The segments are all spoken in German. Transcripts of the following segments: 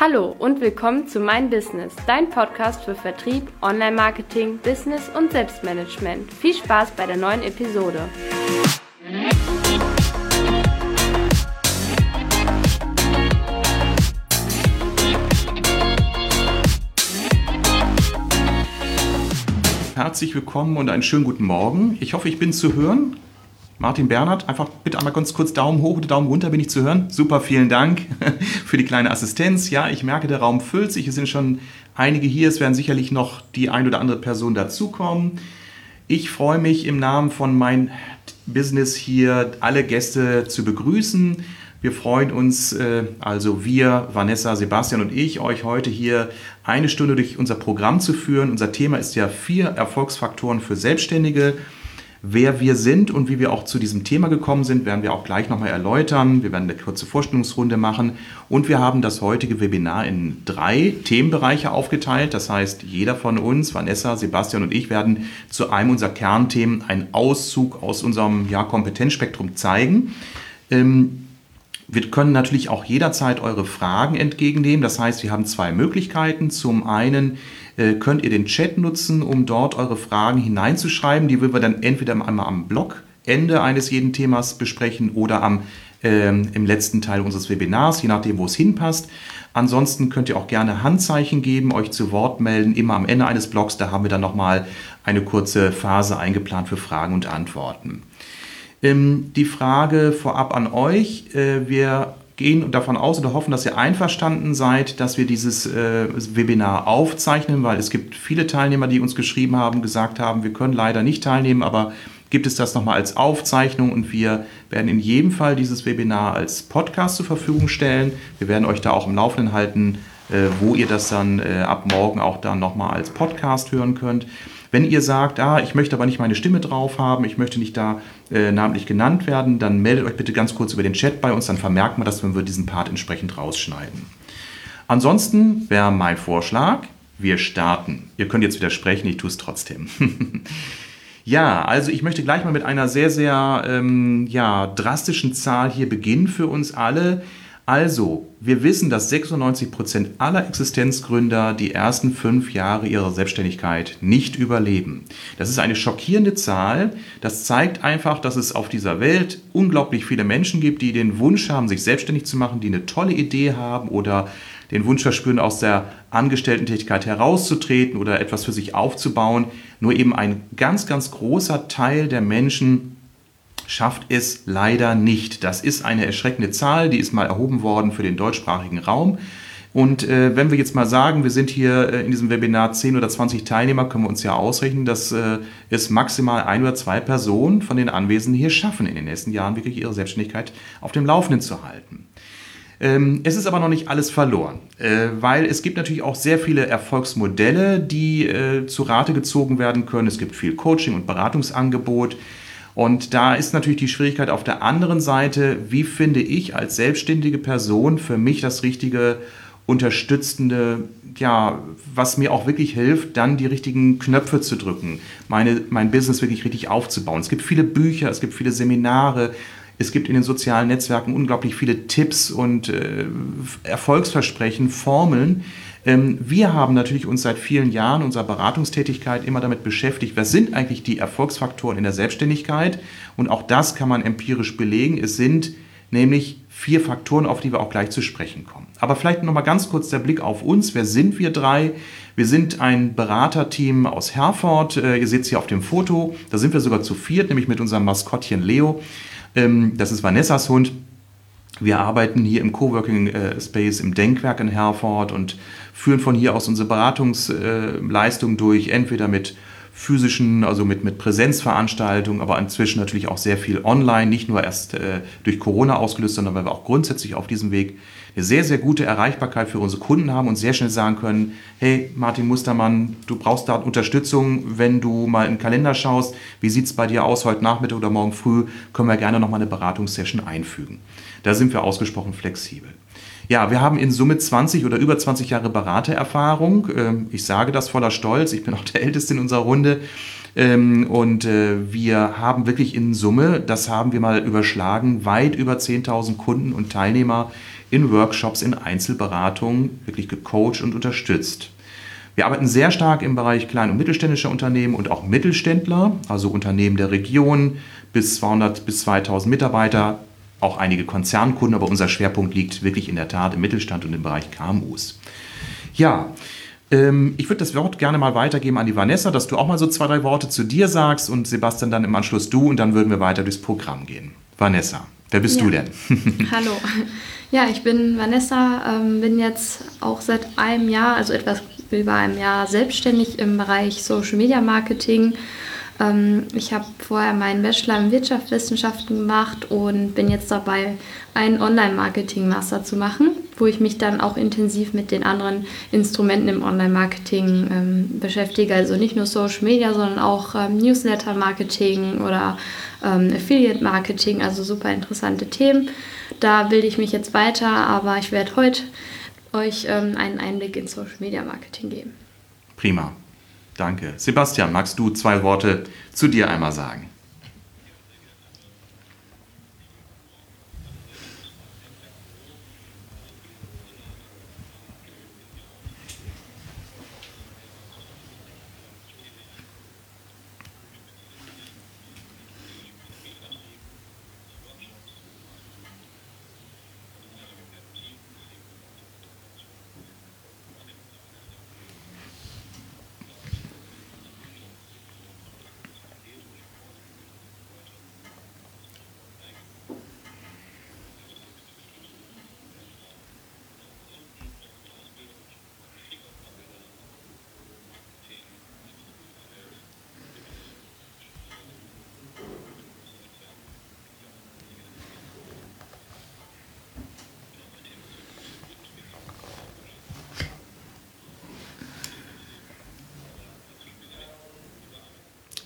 Hallo und willkommen zu Mein Business, dein Podcast für Vertrieb, Online-Marketing, Business und Selbstmanagement. Viel Spaß bei der neuen Episode. Herzlich willkommen und einen schönen guten Morgen. Ich hoffe, ich bin zu hören. Martin Bernhard, einfach bitte einmal ganz kurz Daumen hoch oder Daumen runter, bin ich zu hören. Super, vielen Dank für die kleine Assistenz. Ja, ich merke, der Raum füllt sich. Es sind schon einige hier. Es werden sicherlich noch die ein oder andere Person dazukommen. Ich freue mich im Namen von mein Business hier alle Gäste zu begrüßen. Wir freuen uns, äh, also wir, Vanessa, Sebastian und ich, euch heute hier eine Stunde durch unser Programm zu führen. Unser Thema ist ja vier Erfolgsfaktoren für Selbstständige. Wer wir sind und wie wir auch zu diesem Thema gekommen sind, werden wir auch gleich nochmal erläutern. Wir werden eine kurze Vorstellungsrunde machen und wir haben das heutige Webinar in drei Themenbereiche aufgeteilt. Das heißt, jeder von uns, Vanessa, Sebastian und ich, werden zu einem unserer Kernthemen einen Auszug aus unserem ja, Kompetenzspektrum zeigen. Ähm, wir können natürlich auch jederzeit eure Fragen entgegennehmen. Das heißt, wir haben zwei Möglichkeiten. Zum einen könnt ihr den Chat nutzen, um dort eure Fragen hineinzuschreiben. Die würden wir dann entweder einmal am Blogende eines jeden Themas besprechen oder am, äh, im letzten Teil unseres Webinars, je nachdem, wo es hinpasst. Ansonsten könnt ihr auch gerne Handzeichen geben, euch zu Wort melden. Immer am Ende eines Blogs, da haben wir dann nochmal eine kurze Phase eingeplant für Fragen und Antworten. Ähm, die Frage vorab an euch. Äh, wir gehen davon aus oder hoffen, dass ihr einverstanden seid, dass wir dieses äh, Webinar aufzeichnen, weil es gibt viele Teilnehmer, die uns geschrieben haben, gesagt haben, wir können leider nicht teilnehmen, aber gibt es das nochmal als Aufzeichnung und wir werden in jedem Fall dieses Webinar als Podcast zur Verfügung stellen. Wir werden euch da auch im Laufenden halten, äh, wo ihr das dann äh, ab morgen auch dann nochmal als Podcast hören könnt. Wenn ihr sagt, ah, ich möchte aber nicht meine Stimme drauf haben, ich möchte nicht da äh, namentlich genannt werden, dann meldet euch bitte ganz kurz über den Chat bei uns, dann vermerken wir das, wenn wir diesen Part entsprechend rausschneiden. Ansonsten wäre mein Vorschlag, wir starten. Ihr könnt jetzt widersprechen, ich tue es trotzdem. ja, also ich möchte gleich mal mit einer sehr, sehr ähm, ja, drastischen Zahl hier beginnen für uns alle. Also, wir wissen, dass 96 Prozent aller Existenzgründer die ersten fünf Jahre ihrer Selbstständigkeit nicht überleben. Das ist eine schockierende Zahl. Das zeigt einfach, dass es auf dieser Welt unglaublich viele Menschen gibt, die den Wunsch haben, sich selbstständig zu machen, die eine tolle Idee haben oder den Wunsch verspüren, aus der Angestellten-Tätigkeit herauszutreten oder etwas für sich aufzubauen. Nur eben ein ganz, ganz großer Teil der Menschen schafft es leider nicht. Das ist eine erschreckende Zahl, die ist mal erhoben worden für den deutschsprachigen Raum. Und äh, wenn wir jetzt mal sagen, wir sind hier äh, in diesem Webinar 10 oder 20 Teilnehmer, können wir uns ja ausrechnen, dass äh, es maximal ein oder zwei Personen von den Anwesenden hier schaffen, in den nächsten Jahren wirklich ihre Selbstständigkeit auf dem Laufenden zu halten. Ähm, es ist aber noch nicht alles verloren, äh, weil es gibt natürlich auch sehr viele Erfolgsmodelle, die äh, zu Rate gezogen werden können. Es gibt viel Coaching und Beratungsangebot. Und da ist natürlich die Schwierigkeit auf der anderen Seite, wie finde ich als selbstständige Person für mich das richtige unterstützende, ja, was mir auch wirklich hilft, dann die richtigen Knöpfe zu drücken, meine, mein Business wirklich richtig aufzubauen. Es gibt viele Bücher, es gibt viele Seminare, es gibt in den sozialen Netzwerken unglaublich viele Tipps und äh, Erfolgsversprechen, Formeln, wir haben natürlich uns seit vielen Jahren unserer Beratungstätigkeit immer damit beschäftigt, was sind eigentlich die Erfolgsfaktoren in der Selbstständigkeit? Und auch das kann man empirisch belegen. Es sind nämlich vier Faktoren, auf die wir auch gleich zu sprechen kommen. Aber vielleicht noch mal ganz kurz der Blick auf uns. Wer sind wir drei? Wir sind ein Beraterteam aus Herford. Äh, ihr seht es hier auf dem Foto. Da sind wir sogar zu viert, nämlich mit unserem Maskottchen Leo. Ähm, das ist Vanessas Hund. Wir arbeiten hier im Coworking äh, Space im Denkwerk in Herford und führen von hier aus unsere Beratungsleistung durch, entweder mit physischen, also mit, mit Präsenzveranstaltungen, aber inzwischen natürlich auch sehr viel online, nicht nur erst äh, durch Corona ausgelöst, sondern weil wir auch grundsätzlich auf diesem Weg eine sehr, sehr gute Erreichbarkeit für unsere Kunden haben und sehr schnell sagen können, hey Martin Mustermann, du brauchst da Unterstützung, wenn du mal im Kalender schaust, wie sieht es bei dir aus heute Nachmittag oder morgen früh, können wir gerne nochmal eine Beratungssession einfügen. Da sind wir ausgesprochen flexibel. Ja, wir haben in Summe 20 oder über 20 Jahre Beratererfahrung. Ähm, ich sage das voller Stolz. Ich bin auch der Älteste in unserer Runde. Ähm, und äh, wir haben wirklich in Summe, das haben wir mal überschlagen, weit über 10.000 Kunden und Teilnehmer, in Workshops, in Einzelberatungen wirklich gecoacht und unterstützt. Wir arbeiten sehr stark im Bereich klein- und mittelständischer Unternehmen und auch Mittelständler, also Unternehmen der Region bis 200 bis 2000 Mitarbeiter, auch einige Konzernkunden, aber unser Schwerpunkt liegt wirklich in der Tat im Mittelstand und im Bereich KMUs. Ja, ähm, ich würde das Wort gerne mal weitergeben an die Vanessa, dass du auch mal so zwei, drei Worte zu dir sagst und Sebastian dann im Anschluss du und dann würden wir weiter durchs Programm gehen. Vanessa, wer bist ja. du denn? Hallo. Ja, ich bin Vanessa, ähm, bin jetzt auch seit einem Jahr, also etwas über einem Jahr selbstständig im Bereich Social Media Marketing ähm, ich habe vorher meinen Bachelor in Wirtschaftswissenschaften gemacht und bin jetzt dabei, einen Online-Marketing-Master zu machen, wo ich mich dann auch intensiv mit den anderen Instrumenten im Online-Marketing ähm, beschäftige. Also nicht nur Social Media, sondern auch ähm, Newsletter-Marketing oder ähm, Affiliate-Marketing, also super interessante Themen. Da bilde ich mich jetzt weiter, aber ich werde heute euch ähm, einen Einblick in Social Media Marketing geben. Prima. Danke. Sebastian, magst du zwei Worte zu dir einmal sagen?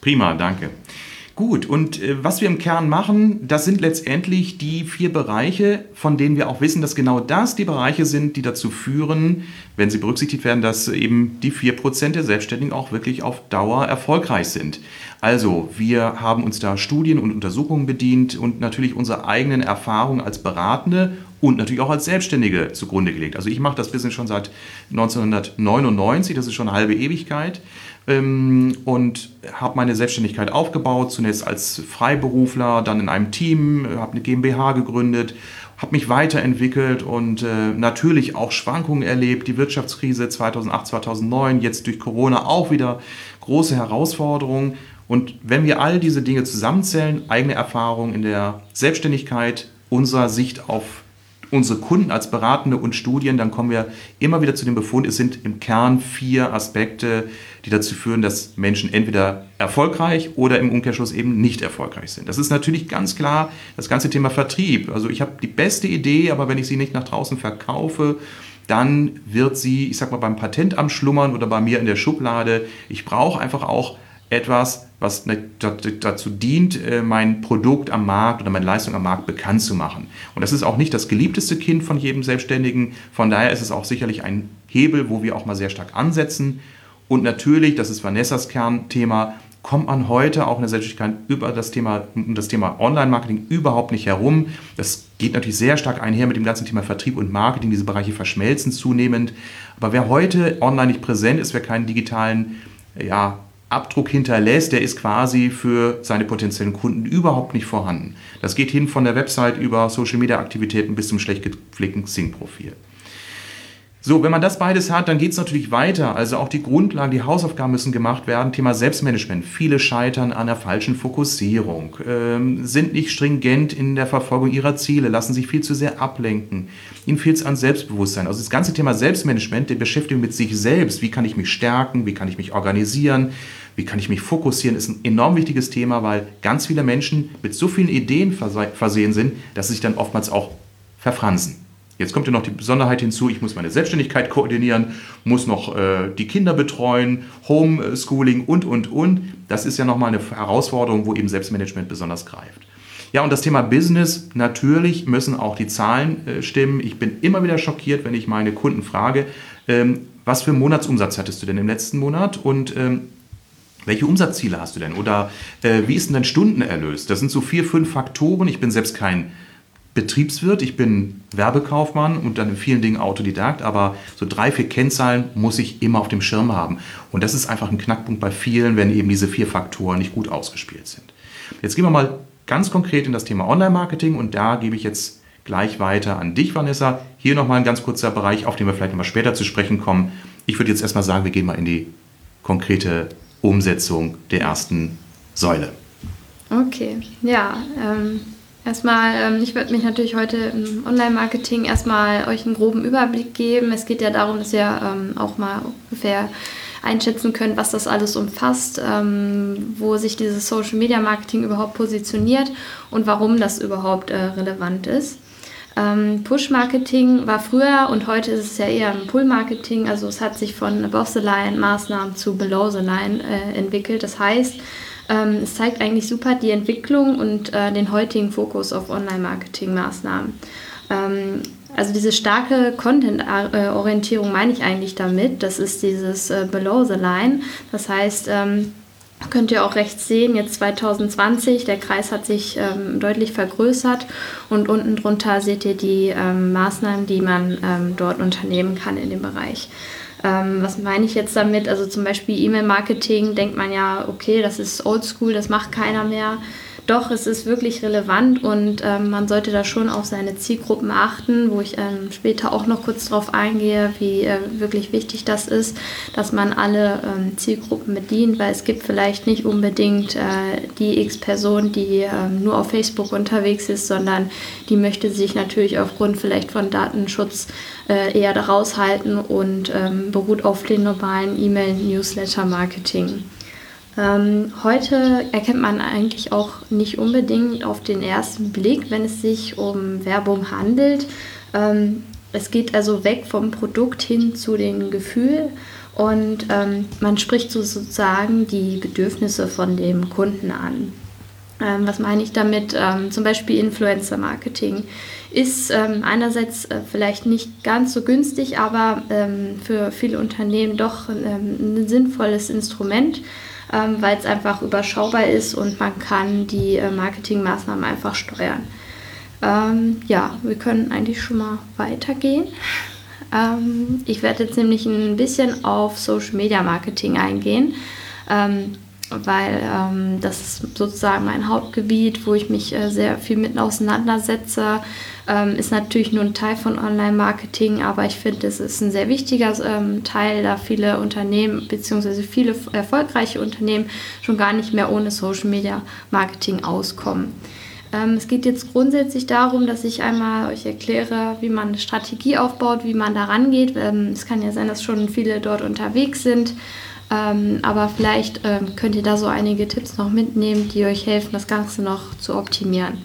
Prima, danke. Gut, und äh, was wir im Kern machen, das sind letztendlich die vier Bereiche, von denen wir auch wissen, dass genau das die Bereiche sind, die dazu führen, wenn sie berücksichtigt werden, dass eben die vier Prozent der Selbstständigen auch wirklich auf Dauer erfolgreich sind. Also, wir haben uns da Studien und Untersuchungen bedient und natürlich unsere eigenen Erfahrungen als Beratende und natürlich auch als Selbstständige zugrunde gelegt. Also ich mache das Business schon seit 1999, das ist schon eine halbe Ewigkeit ähm, und habe meine Selbstständigkeit aufgebaut, zunächst als Freiberufler, dann in einem Team, habe eine GmbH gegründet, habe mich weiterentwickelt und äh, natürlich auch Schwankungen erlebt, die Wirtschaftskrise 2008, 2009, jetzt durch Corona auch wieder große Herausforderungen. Und wenn wir all diese Dinge zusammenzählen, eigene Erfahrungen in der Selbstständigkeit, unserer Sicht auf unsere Kunden als Beratende und Studien, dann kommen wir immer wieder zu dem Befund, es sind im Kern vier Aspekte, die dazu führen, dass Menschen entweder erfolgreich oder im Umkehrschluss eben nicht erfolgreich sind. Das ist natürlich ganz klar das ganze Thema Vertrieb. Also ich habe die beste Idee, aber wenn ich sie nicht nach draußen verkaufe, dann wird sie, ich sag mal, beim Patentamt schlummern oder bei mir in der Schublade. Ich brauche einfach auch etwas, was dazu dient, äh, mein Produkt am Markt oder meine Leistung am Markt bekannt zu machen. Und das ist auch nicht das geliebteste Kind von jedem Selbstständigen. Von daher ist es auch sicherlich ein Hebel, wo wir auch mal sehr stark ansetzen. Und natürlich, das ist Vanessas Kernthema, kommt man heute auch in der Selbstständigkeit über das Thema, das Thema Online-Marketing überhaupt nicht herum. Das geht natürlich sehr stark einher mit dem ganzen Thema Vertrieb und Marketing. Diese Bereiche verschmelzen zunehmend. Aber wer heute online nicht präsent ist, wer keinen digitalen ja, Abdruck hinterlässt, der ist quasi für seine potenziellen Kunden überhaupt nicht vorhanden. Das geht hin von der Website über Social-Media-Aktivitäten bis zum schlecht gepflegten Xing-Profil. So, wenn man das beides hat, dann geht es natürlich weiter. Also auch die Grundlagen, die Hausaufgaben müssen gemacht werden. Thema Selbstmanagement. Viele scheitern an der falschen Fokussierung, ähm, sind nicht stringent in der Verfolgung ihrer Ziele, lassen sich viel zu sehr ablenken. Ihnen fehlt es an Selbstbewusstsein. Also das ganze Thema Selbstmanagement, der Beschäftigung mit sich selbst. Wie kann ich mich stärken? Wie kann ich mich organisieren? Wie kann ich mich fokussieren? Ist ein enorm wichtiges Thema, weil ganz viele Menschen mit so vielen Ideen versehen sind, dass sie sich dann oftmals auch verfransen. Jetzt kommt ja noch die Besonderheit hinzu, ich muss meine Selbstständigkeit koordinieren, muss noch äh, die Kinder betreuen, Homeschooling und, und, und. Das ist ja nochmal eine Herausforderung, wo eben Selbstmanagement besonders greift. Ja, und das Thema Business, natürlich müssen auch die Zahlen äh, stimmen. Ich bin immer wieder schockiert, wenn ich meine Kunden frage, ähm, was für einen Monatsumsatz hattest du denn im letzten Monat und ähm, welche Umsatzziele hast du denn? Oder äh, wie ist denn dein Stundenerlös? Das sind so vier, fünf Faktoren. Ich bin selbst kein Betriebswirt, ich bin Werbekaufmann und dann in vielen Dingen Autodidakt, aber so drei, vier Kennzahlen muss ich immer auf dem Schirm haben. Und das ist einfach ein Knackpunkt bei vielen, wenn eben diese vier Faktoren nicht gut ausgespielt sind. Jetzt gehen wir mal ganz konkret in das Thema Online-Marketing und da gebe ich jetzt gleich weiter an dich, Vanessa. Hier nochmal ein ganz kurzer Bereich, auf den wir vielleicht nochmal später zu sprechen kommen. Ich würde jetzt erstmal sagen, wir gehen mal in die konkrete Umsetzung der ersten Säule. Okay, ja. Ähm, erstmal, ähm, ich würde mich natürlich heute im Online-Marketing erstmal euch einen groben Überblick geben. Es geht ja darum, dass ihr ähm, auch mal ungefähr einschätzen könnt, was das alles umfasst, ähm, wo sich dieses Social Media Marketing überhaupt positioniert und warum das überhaupt äh, relevant ist. Push-Marketing war früher und heute ist es ja eher ein Pull-Marketing. Also es hat sich von Above the Line Maßnahmen zu Below the Line äh, entwickelt. Das heißt, ähm, es zeigt eigentlich super die Entwicklung und äh, den heutigen Fokus auf Online-Marketing-Maßnahmen. Ähm, also diese starke Content-Orientierung meine ich eigentlich damit. Das ist dieses äh, Below the Line. Das heißt, ähm, könnt ihr auch rechts sehen, jetzt 2020, der Kreis hat sich ähm, deutlich vergrößert und unten drunter seht ihr die ähm, Maßnahmen, die man ähm, dort unternehmen kann in dem Bereich. Ähm, was meine ich jetzt damit? Also zum Beispiel E-Mail-Marketing denkt man ja, okay, das ist oldschool, das macht keiner mehr doch, es ist wirklich relevant und ähm, man sollte da schon auf seine Zielgruppen achten, wo ich ähm, später auch noch kurz darauf eingehe, wie äh, wirklich wichtig das ist, dass man alle ähm, Zielgruppen bedient, weil es gibt vielleicht nicht unbedingt äh, die X-Person, die ähm, nur auf Facebook unterwegs ist, sondern die möchte sich natürlich aufgrund vielleicht von Datenschutz äh, eher daraus halten und ähm, beruht auf den normalen E-Mail-Newsletter-Marketing. Ähm, heute erkennt man eigentlich auch nicht unbedingt auf den ersten Blick, wenn es sich um Werbung handelt. Ähm, es geht also weg vom Produkt hin zu dem Gefühl und ähm, man spricht sozusagen die Bedürfnisse von dem Kunden an. Ähm, was meine ich damit? Ähm, zum Beispiel Influencer-Marketing ist ähm, einerseits äh, vielleicht nicht ganz so günstig, aber ähm, für viele Unternehmen doch ähm, ein sinnvolles Instrument ähm, weil es einfach überschaubar ist und man kann die äh, Marketingmaßnahmen einfach steuern. Ähm, ja, wir können eigentlich schon mal weitergehen. Ähm, ich werde jetzt nämlich ein bisschen auf Social Media Marketing eingehen, ähm, weil ähm, das ist sozusagen mein Hauptgebiet, wo ich mich äh, sehr viel mit auseinandersetze. Ähm, ist natürlich nur ein Teil von Online-Marketing, aber ich finde, es ist ein sehr wichtiger ähm, Teil, da viele Unternehmen bzw. viele erfolgreiche Unternehmen schon gar nicht mehr ohne Social-Media-Marketing auskommen. Ähm, es geht jetzt grundsätzlich darum, dass ich einmal euch erkläre, wie man eine Strategie aufbaut, wie man da rangeht. Ähm, es kann ja sein, dass schon viele dort unterwegs sind. Ähm, aber vielleicht ähm, könnt ihr da so einige Tipps noch mitnehmen, die euch helfen, das Ganze noch zu optimieren.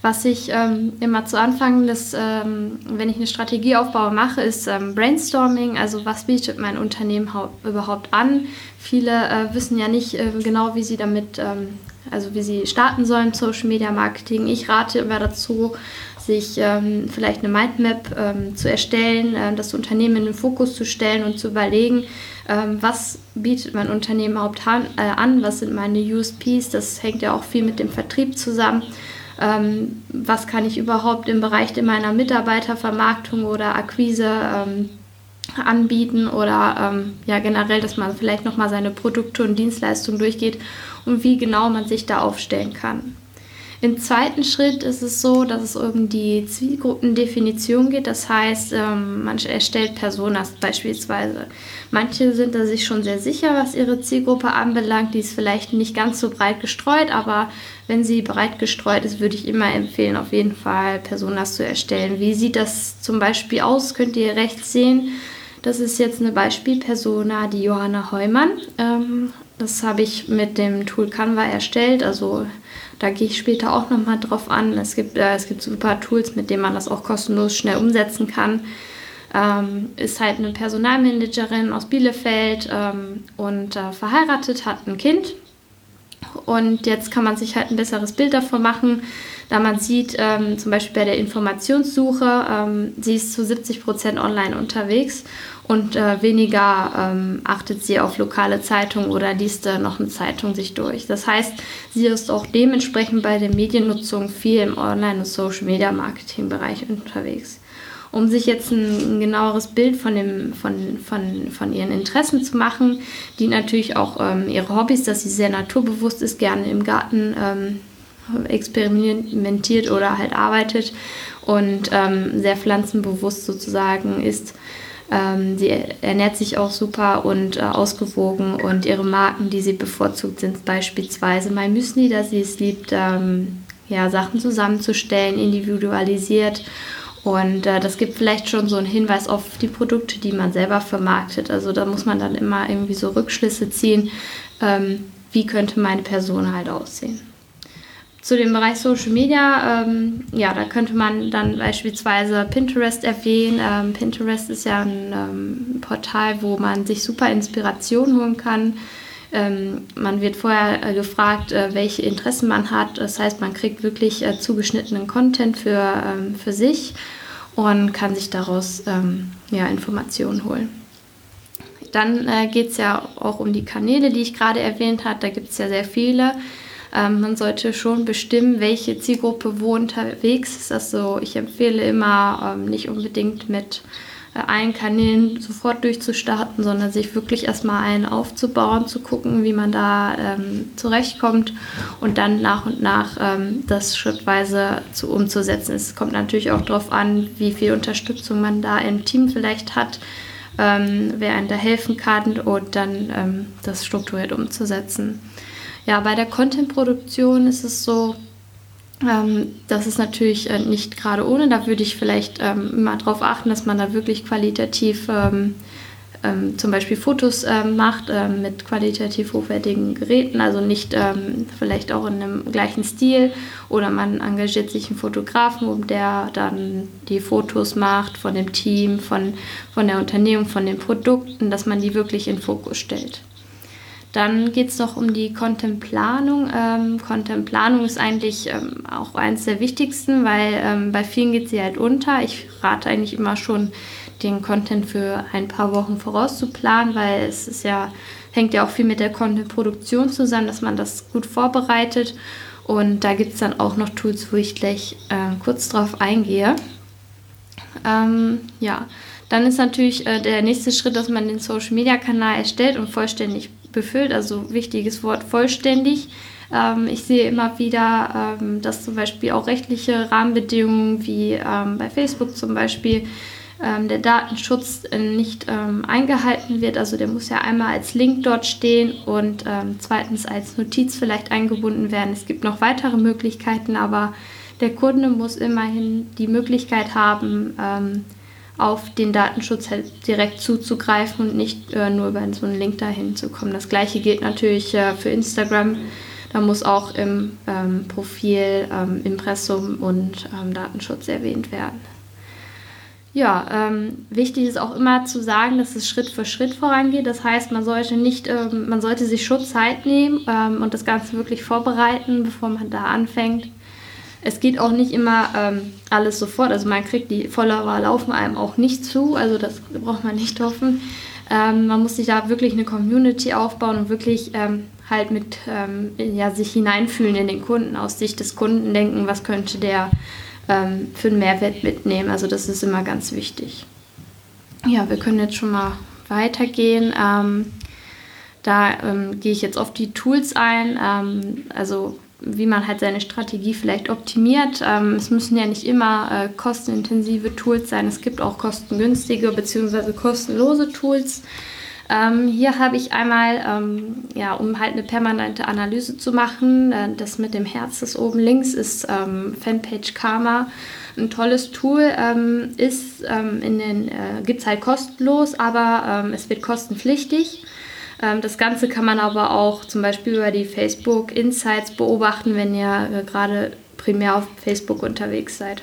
Was ich ähm, immer zu Anfang, des, ähm, wenn ich eine Strategie aufbaue, mache, ist ähm, Brainstorming. Also was bietet mein Unternehmen überhaupt an? Viele äh, wissen ja nicht äh, genau, wie sie damit, ähm, also wie sie starten sollen, Social Media Marketing. Ich rate immer dazu, sich ähm, vielleicht eine Mindmap ähm, zu erstellen, äh, das Unternehmen in den Fokus zu stellen und zu überlegen, was bietet mein Unternehmen überhaupt an, äh, an, was sind meine USPs. Das hängt ja auch viel mit dem Vertrieb zusammen ähm, was kann ich überhaupt im Bereich meiner Mitarbeitervermarktung oder Akquise ähm, anbieten oder ähm, ja generell, dass man vielleicht nochmal seine Produkte und Dienstleistungen durchgeht und wie genau man sich da aufstellen kann. Im zweiten Schritt ist es so, dass es um die Zielgruppendefinition geht. Das heißt, ähm, man erstellt Personas beispielsweise. Manche sind da sich schon sehr sicher, was ihre Zielgruppe anbelangt. Die ist vielleicht nicht ganz so breit gestreut, aber wenn sie breit gestreut ist, würde ich immer empfehlen, auf jeden Fall Personas zu erstellen. Wie sieht das zum Beispiel aus? Könnt ihr rechts sehen. Das ist jetzt eine Beispielpersona, die Johanna Heumann. Ähm, das habe ich mit dem Tool Canva erstellt. Also da gehe ich später auch nochmal drauf an. Es gibt, äh, es gibt super Tools, mit denen man das auch kostenlos schnell umsetzen kann. Ähm, ist halt eine Personalmanagerin aus Bielefeld ähm, und äh, verheiratet, hat ein Kind. Und jetzt kann man sich halt ein besseres Bild davon machen. Da man sieht, ähm, zum Beispiel bei der Informationssuche, ähm, sie ist zu 70 Prozent online unterwegs und äh, weniger ähm, achtet sie auf lokale Zeitungen oder liest äh, noch eine Zeitung sich durch. Das heißt, sie ist auch dementsprechend bei der Mediennutzung viel im Online- und Social-Media-Marketing-Bereich unterwegs. Um sich jetzt ein, ein, genaueres Bild von, dem, von, von, von ihren Interessen zu machen, die natürlich auch ähm, ihre Hobbys, dass sie sehr naturbewusst ist, gerne im Garten ähm, experimentiert oder halt arbeitet und ähm, sehr pflanzenbewusst sozusagen ist. Ähm, sie ernährt sich auch super und äh, ausgewogen und ihre Marken, die sie bevorzugt, sind beispielsweise My Müsli, da sie es liebt, ähm, ja, Sachen zusammenzustellen, individualisiert. Und äh, das gibt vielleicht schon so einen Hinweis auf die Produkte, die man selber vermarktet. Also da muss man dann immer irgendwie so Rückschlüsse ziehen, ähm, wie könnte meine Person halt aussehen. Zu dem Bereich Social Media, ähm, ja, da könnte man dann beispielsweise Pinterest erwähnen. Ähm, Pinterest ist ja ein ähm, Portal, wo man sich super Inspiration holen kann. Ähm, man wird vorher äh, gefragt, äh, welche Interessen man hat. Das heißt, man kriegt wirklich äh, zugeschnittenen Content für, ähm, für sich und kann sich daraus ähm, ja, Informationen holen. Dann äh, geht es ja auch um die Kanäle, die ich gerade erwähnt habe. Da gibt es ja sehr viele. Ähm, man sollte schon bestimmen, welche Zielgruppe wo unterwegs ist. Also ich empfehle immer ähm, nicht unbedingt mit äh, allen Kanälen sofort durchzustarten, sondern sich wirklich erstmal einen aufzubauen, zu gucken, wie man da ähm, zurechtkommt und dann nach und nach ähm, das schrittweise zu, umzusetzen. Es kommt natürlich auch darauf an, wie viel Unterstützung man da im Team vielleicht hat, ähm, wer einem da helfen kann und dann ähm, das strukturiert umzusetzen. Ja, bei der Content-Produktion ist es so, ähm, das ist natürlich äh, nicht gerade ohne. Da würde ich vielleicht ähm, immer darauf achten, dass man da wirklich qualitativ ähm, ähm zum Beispiel Fotos ähm, macht ähm, mit qualitativ hochwertigen Geräten, also nicht vielleicht auch in einem gleichen Stil. Oder man engagiert sich einen Fotografen, der dann die Fotos macht von dem Team, von, von der Unternehmung, von den Produkten, dass man die wirklich in Fokus stellt. Dann geht es noch um die Contentplanung. Ähm, Contentplanung ist eigentlich ähm, auch eines der wichtigsten, weil ähm, bei vielen geht sie halt unter. Ich rate eigentlich immer schon, den Content für ein paar Wochen vorauszuplanen, weil es ist ja, hängt ja auch viel mit der Contentproduktion zusammen, dass man das gut vorbereitet. Und da gibt es dann auch noch Tools, wo ich gleich äh, kurz drauf eingehe. Ähm, ja, dann ist natürlich äh, der nächste Schritt, dass man den Social Media Kanal erstellt und vollständig befüllt, also wichtiges Wort vollständig. Ähm, ich sehe immer wieder, ähm, dass zum Beispiel auch rechtliche Rahmenbedingungen wie ähm, bei Facebook zum Beispiel ähm, der Datenschutz äh, nicht ähm, eingehalten wird. Also der muss ja einmal als Link dort stehen und zweitens als Notiz vielleicht eingebunden werden. Es gibt noch weitere Möglichkeiten, aber der Kunde muss immerhin die Möglichkeit haben, auf den Datenschutz halt direkt zuzugreifen und nicht äh, nur über so einen Link dahin zu kommen. Das gleiche gilt natürlich äh, für Instagram. Da muss auch im ähm, Profil ähm, Impressum und ähm, Datenschutz erwähnt werden. Ja, ähm, wichtig ist auch immer zu sagen, dass es Schritt für Schritt vorangeht. Das heißt, man sollte nicht, ähm, man sollte sich schon Zeit nehmen ähm, und das Ganze wirklich vorbereiten, bevor man da anfängt es geht auch nicht immer ähm, alles sofort. Also man kriegt die Follower laufen einem auch nicht zu. Also das braucht man nicht hoffen. Ähm, man muss sich da wirklich eine Community aufbauen und wirklich ähm, halt mit ähm, ja, sich hineinfühlen in den Kunden, aus Sicht des Kunden denken, was könnte der ähm, für einen Mehrwert mitnehmen. Also das ist immer ganz wichtig. Ja, wir können jetzt schon mal weitergehen. Ähm, da gehe ich jetzt auf die Tools ein. also wie man halt seine Strategie vielleicht optimiert. Ähm, es müssen ja nicht immer äh, kostenintensive Tools sein. Es gibt auch kostengünstige bzw. kostenlose Tools. Ähm, hier habe ich einmal, ähm, ja, um halt eine permanente Analyse zu machen, äh, das mit dem Herz, das oben links ist ähm, Fanpage Karma. Ein tolles Tool ähm, ist ähm, in den, äh, gibt es halt kostenlos, aber es wird kostenpflichtig. Ähm, das Ganze kann man aber auch zum Beispiel über die Facebook Insights beobachten, wenn ihr äh, gerade primär auf Facebook unterwegs seid.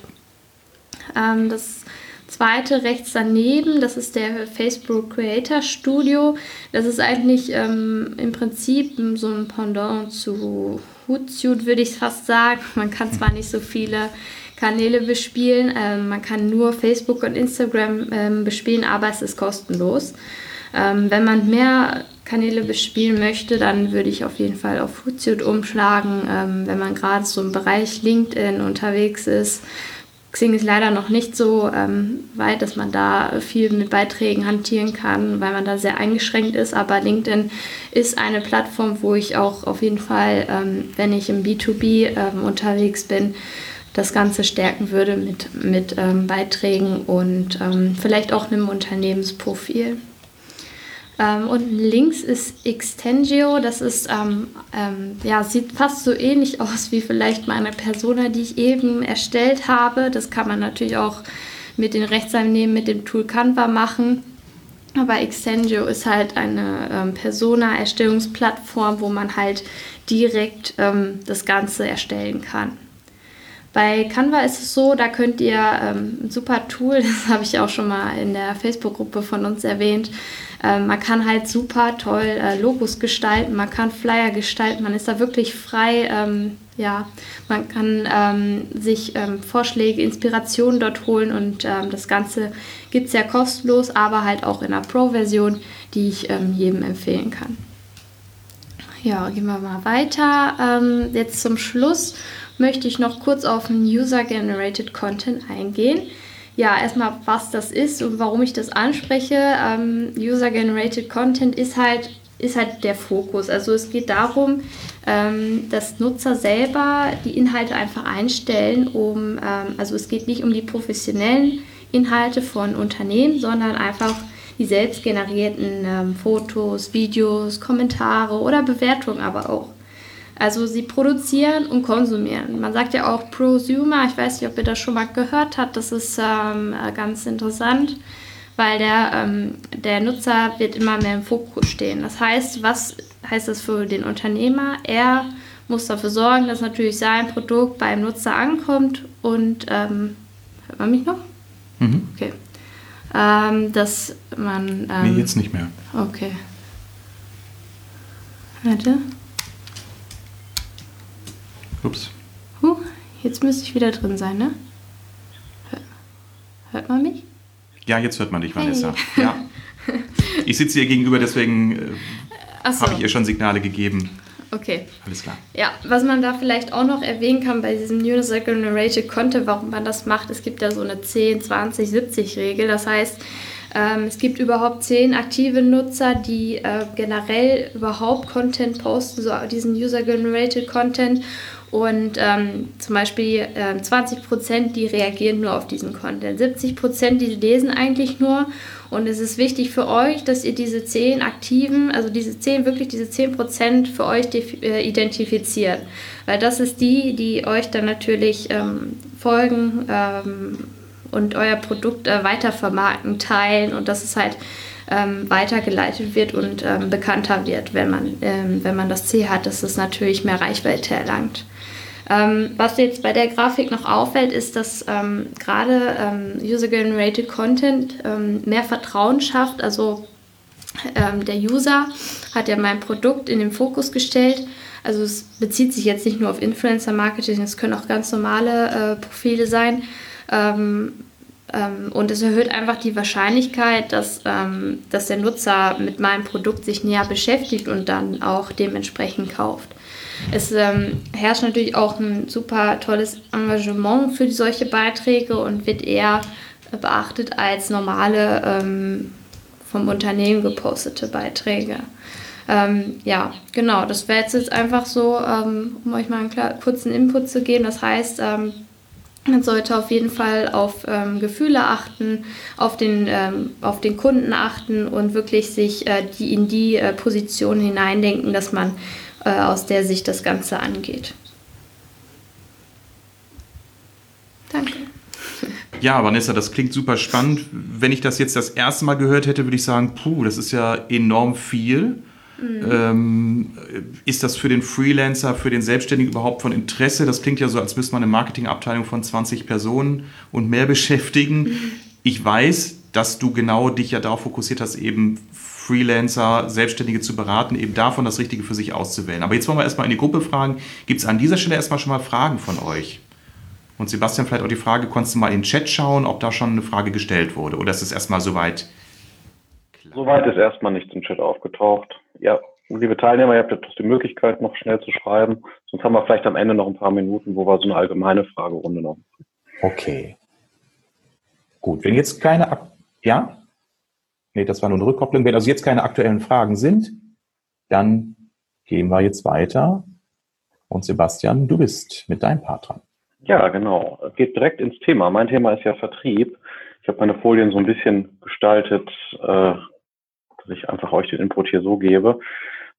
Ähm, das zweite rechts daneben, das ist der Facebook Creator Studio. Das ist eigentlich ähm, im Prinzip so ein Pendant zu Hootsuite, würde ich fast sagen. Man kann zwar nicht so viele Kanäle bespielen, ähm, man kann nur Facebook und Instagram ähm, bespielen, aber es ist kostenlos. Ähm, wenn man mehr Kanäle bespielen möchte, dann würde ich auf jeden Fall auf Hootsuite umschlagen. Ähm, wenn man gerade so im Bereich LinkedIn unterwegs ist, Xing ist leider noch nicht so ähm, weit, dass man da viel mit Beiträgen hantieren kann, weil man da sehr eingeschränkt ist. Aber LinkedIn ist eine Plattform, wo ich auch auf jeden Fall, ähm, wenn ich im B2B ähm, unterwegs bin, das Ganze stärken würde mit, mit ähm, Beiträgen und ähm, vielleicht auch einem Unternehmensprofil. Ähm, unten links ist Extengio. Das ist, ähm, ähm, ja, sieht fast so ähnlich aus wie vielleicht meine Persona, die ich eben erstellt habe. Das kann man natürlich auch mit den Rechtseinnehmen mit dem Tool Canva machen. Aber Extengio ist halt eine ähm, Persona-Erstellungsplattform, wo man halt direkt ähm, das Ganze erstellen kann. Bei Canva ist es so, da könnt ihr ähm, ein super Tool, das habe ich auch schon mal in der Facebook-Gruppe von uns erwähnt, ähm, man kann halt super toll äh, Logos gestalten, man kann Flyer gestalten, man ist da wirklich frei. Ähm, ja, man kann ähm, sich ähm, Vorschläge, Inspirationen dort holen und ähm, das Ganze gibt es ja kostenlos, aber halt auch in einer Pro-Version, die ich ähm, jedem empfehlen kann. Ja, gehen wir mal weiter. jetzt zum Schluss möchte ich noch kurz auf den User-Generated Content eingehen ja, erstmal, was das ist und warum ich das anspreche. Ähm, User-Generated Content ist halt, ist halt der Fokus. Also es geht darum, ähm, dass Nutzer selber die Inhalte einfach einstellen, um, ähm, also es geht nicht um die professionellen Inhalte von Unternehmen, sondern einfach die selbst generierten ähm, Fotos, Videos, Kommentare oder Bewertungen aber auch. Also sie produzieren und konsumieren. Man sagt ja auch Prosumer, ich weiß nicht, ob ihr das schon mal gehört habt, das ist ähm, äh, ganz interessant, weil der, ähm, der Nutzer wird immer mehr im Fokus stehen. Das heißt, was heißt das für den Unternehmer? Er muss dafür sorgen, dass natürlich sein Produkt beim Nutzer ankommt und ähm, hört man mich noch? Mhm. Okay. Ähm, dass man. Ähm, nee, jetzt nicht mehr. Okay. Warte. Ups. Huh, jetzt müsste ich wieder drin sein, ne? Hört man mich? Ja, jetzt hört man dich, Vanessa. Hey. Ja. Ich sitze ihr gegenüber, deswegen äh, so. habe ich ihr schon Signale gegeben. Okay. Alles klar. Ja, was man da vielleicht auch noch erwähnen kann bei diesem User Generated Content, warum man das macht, es gibt ja so eine 10, 20, 70 Regel. Das heißt, ähm, es gibt überhaupt 10 aktive Nutzer, die äh, generell überhaupt Content posten, so diesen User Generated Content. Und ähm, zum Beispiel äh, 20 Prozent, die reagieren nur auf diesen Content. 70 Prozent, die lesen eigentlich nur. Und es ist wichtig für euch, dass ihr diese 10 aktiven, also diese 10, wirklich diese 10 Prozent für euch äh, identifiziert. Weil das ist die, die euch dann natürlich ähm, folgen ähm, und euer Produkt äh, weitervermarkten, teilen. Und das ist halt ähm, weitergeleitet wird und ähm, bekannter wird, wenn man, ähm, wenn man das Ziel hat, dass es natürlich mehr Reichweite erlangt. Ähm, was jetzt bei der Grafik noch auffällt, ist, dass ähm, gerade ähm, User-Generated Content ähm, mehr Vertrauen schafft. Also ähm, der User hat ja mein Produkt in den Fokus gestellt. Also es bezieht sich jetzt nicht nur auf Influencer-Marketing, es können auch ganz normale äh, Profile sein. Ähm, und es erhöht einfach die Wahrscheinlichkeit, dass, dass der Nutzer mit meinem Produkt sich näher beschäftigt und dann auch dementsprechend kauft. Es ähm, herrscht natürlich auch ein super tolles Engagement für solche Beiträge und wird eher beachtet als normale ähm, vom Unternehmen gepostete Beiträge. Ähm, ja, genau, das wäre jetzt, einfach so, ähm, um euch mal einen kurzen Input zu geben. Das heißt, ähm, man sollte auf jeden Fall auf ähm, Gefühle achten, auf den, ähm, auf den Kunden achten und wirklich sich äh, die, in die äh, Position hineindenken, dass man äh, aus der Sicht das Ganze angeht. Danke. Ja, Vanessa, das klingt super spannend. Wenn ich das jetzt das erste Mal gehört hätte, würde ich sagen, puh, das ist ja enorm viel. Mhm. Ähm, ist das für den Freelancer, für den Selbstständigen überhaupt von Interesse? Das klingt ja so, als müsste man eine Marketingabteilung von 20 Personen und mehr beschäftigen. Mhm. Ich weiß, dass du genau dich ja darauf fokussiert hast, eben Freelancer, Selbstständige zu beraten, eben davon das Richtige für sich auszuwählen. Aber jetzt wollen wir erstmal in die Gruppe fragen. Gibt es an dieser Stelle erstmal schon mal Fragen von euch? Und Sebastian, vielleicht auch die Frage, konntest du mal in den Chat schauen, ob da schon eine Frage gestellt wurde? Oder ist es erstmal soweit klar? Soweit ist erstmal nichts im Chat aufgetaucht. Ja, liebe Teilnehmer, ihr habt jetzt die Möglichkeit, noch schnell zu schreiben. Sonst haben wir vielleicht am Ende noch ein paar Minuten, wo wir so eine allgemeine Fragerunde noch. Okay. Gut, wenn jetzt keine, ja? Nee, das war nur eine Rückkopplung. Wenn also jetzt keine aktuellen Fragen sind, dann gehen wir jetzt weiter. Und Sebastian, du bist mit deinem Part dran. Ja, genau. Geht direkt ins Thema. Mein Thema ist ja Vertrieb. Ich habe meine Folien so ein bisschen gestaltet, äh, dass ich einfach euch den Input hier so gebe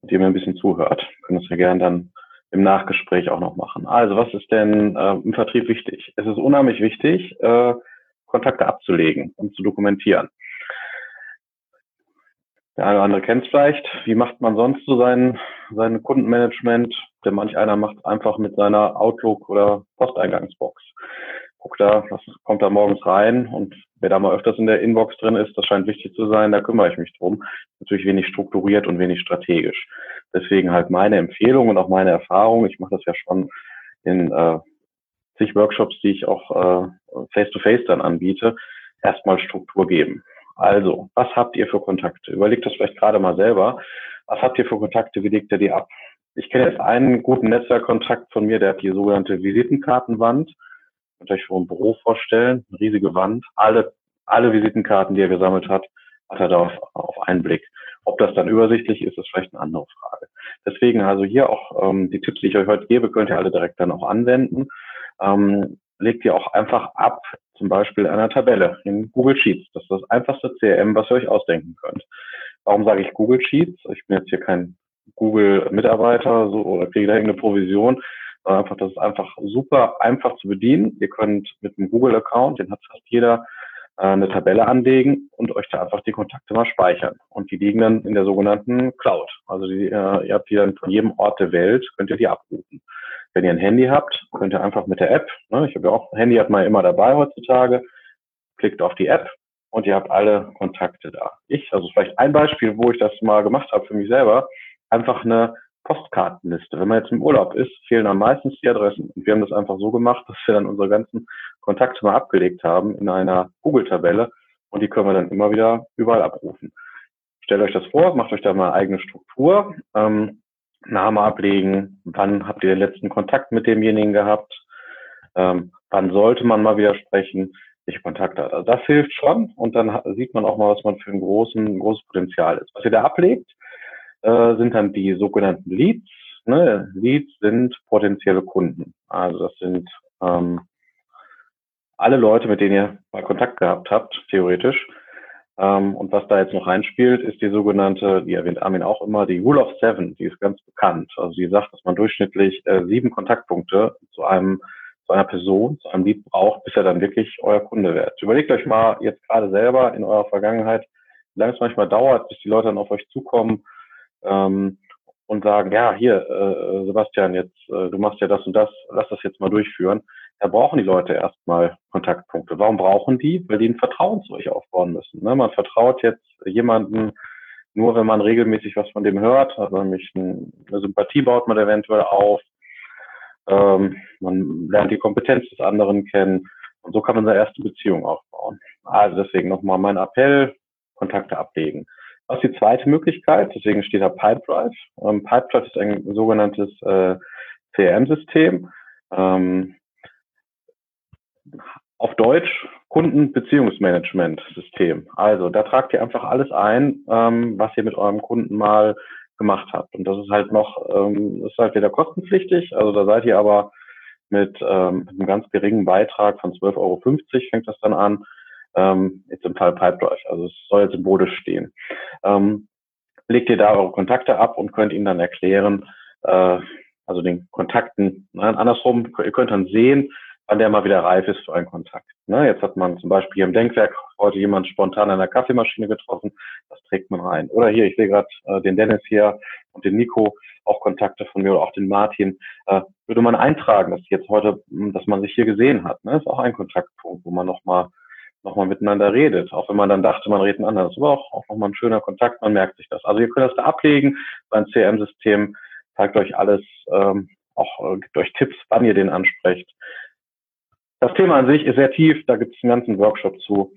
und ihr mir ein bisschen zuhört. Können es ja gerne dann im Nachgespräch auch noch machen. Also, was ist denn äh, im Vertrieb wichtig? Es ist unheimlich wichtig, äh, Kontakte abzulegen und zu dokumentieren. Der eine oder andere kennt es vielleicht. Wie macht man sonst so sein, sein Kundenmanagement? Der manch einer macht einfach mit seiner Outlook oder Posteingangsbox. Guckt da, was kommt da morgens rein und wer da mal öfters in der Inbox drin ist, das scheint wichtig zu sein, da kümmere ich mich drum. Natürlich wenig strukturiert und wenig strategisch. Deswegen halt meine Empfehlung und auch meine Erfahrung. Ich mache das ja schon in äh, zig Workshops, die ich auch äh, face-to-face -face dann anbiete, erstmal Struktur geben. Also, was habt ihr für Kontakte? Überlegt das vielleicht gerade mal selber. Was habt ihr für Kontakte? Wie legt ihr die ab? Ich kenne jetzt einen guten Netzwerkkontakt von mir, der hat die sogenannte Visitenkartenwand. Könnt ihr euch vor ein Büro vorstellen, eine riesige Wand. Alle, alle Visitenkarten, die er gesammelt hat, hat er da auf, auf einen Blick. Ob das dann übersichtlich ist, ist vielleicht eine andere Frage. Deswegen also hier auch ähm, die Tipps, die ich euch heute gebe, könnt ihr alle direkt dann auch anwenden. Ähm, legt ihr auch einfach ab, zum Beispiel einer Tabelle in Google Sheets. Das ist das einfachste CRM, was ihr euch ausdenken könnt. Warum sage ich Google Sheets? Ich bin jetzt hier kein Google-Mitarbeiter so, oder kriege da irgendeine Provision. Sondern einfach, das ist einfach super einfach zu bedienen. Ihr könnt mit einem Google-Account, den hat fast jeder, äh, eine Tabelle anlegen und euch da einfach die Kontakte mal speichern. Und die liegen dann in der sogenannten Cloud. Also die, äh, ihr habt die dann von jedem Ort der Welt, könnt ihr die abrufen. Wenn ihr ein Handy habt, könnt ihr einfach mit der App, ne, ich habe ja auch Handy, hat man immer dabei heutzutage, klickt auf die App und ihr habt alle Kontakte da. Ich, also vielleicht ein Beispiel, wo ich das mal gemacht habe für mich selber, einfach eine Postkartenliste. Wenn man jetzt im Urlaub ist, fehlen dann meistens die Adressen. Und wir haben das einfach so gemacht, dass wir dann unsere ganzen Kontakte mal abgelegt haben in einer Google-Tabelle und die können wir dann immer wieder überall abrufen. Stellt euch das vor, macht euch da mal eine eigene Struktur. Ähm, Name ablegen, wann habt ihr den letzten Kontakt mit demjenigen gehabt, ähm, wann sollte man mal wieder sprechen, welche Kontakte hat. Also das hilft schon und dann sieht man auch mal, was man für ein, großen, großes Potenzial ist. Was ihr da ablegt, äh, sind dann die sogenannten Leads. Ne? Leads sind potenzielle Kunden. Also das sind ähm, alle Leute, mit denen ihr mal Kontakt gehabt habt, theoretisch. Ähm, und was da jetzt noch reinspielt, ist die sogenannte, die erwähnt Armin auch immer, die Rule of Seven, die ist ganz bekannt. Also die sagt, dass man durchschnittlich äh, sieben Kontaktpunkte zu einem zu einer Person, zu einem Lied braucht, bis er dann wirklich euer Kunde wird. Überlegt euch mal jetzt gerade selber in eurer Vergangenheit, wie lange es manchmal dauert, bis die Leute dann auf euch zukommen ähm, und sagen, ja, hier, äh, Sebastian, jetzt, äh, du machst ja das und das, lass das jetzt mal durchführen da brauchen die Leute erstmal Kontaktpunkte. Warum brauchen die? Weil die ein Vertrauen zu euch aufbauen müssen. Ne? Man vertraut jetzt jemanden nur, wenn man regelmäßig was von dem hört. Also nämlich eine Sympathie baut man eventuell auf. Ähm, man lernt die Kompetenz des anderen kennen. Und so kann man seine erste Beziehung aufbauen. Also deswegen nochmal mein Appell, Kontakte ablegen. Was ist die zweite Möglichkeit? Deswegen steht da Pipedrive. Ähm, Pipedrive ist ein sogenanntes äh, CRM-System. Ähm, auf Deutsch Kundenbeziehungsmanagement-System. Also da tragt ihr einfach alles ein, ähm, was ihr mit eurem Kunden mal gemacht habt. Und das ist halt noch, ähm, ist halt wieder kostenpflichtig. Also da seid ihr aber mit ähm, einem ganz geringen Beitrag von 12,50 Euro fängt das dann an. Ähm, jetzt im Fall Pipedrive. Also es soll jetzt im Bode stehen. Ähm, legt ihr da eure Kontakte ab und könnt ihnen dann erklären, äh, also den Kontakten, nein, andersrum, ihr könnt dann sehen, wann der mal wieder reif ist für einen Kontakt. Ne, jetzt hat man zum Beispiel hier im Denkwerk heute jemand spontan an der Kaffeemaschine getroffen, das trägt man rein. Oder hier, ich sehe gerade äh, den Dennis hier und den Nico, auch Kontakte von mir oder auch den Martin, äh, würde man eintragen, dass jetzt heute, hm, dass man sich hier gesehen hat. Ne? Das ist auch ein Kontaktpunkt, wo man nochmal nochmal miteinander redet, auch wenn man dann dachte, man redet anders. Aber auch, auch nochmal ein schöner Kontakt, man merkt sich das. Also ihr könnt das da ablegen, sein CRM-System zeigt euch alles, ähm, auch äh, gibt euch Tipps, wann ihr den ansprecht. Das Thema an sich ist sehr tief, da gibt es einen ganzen Workshop zu.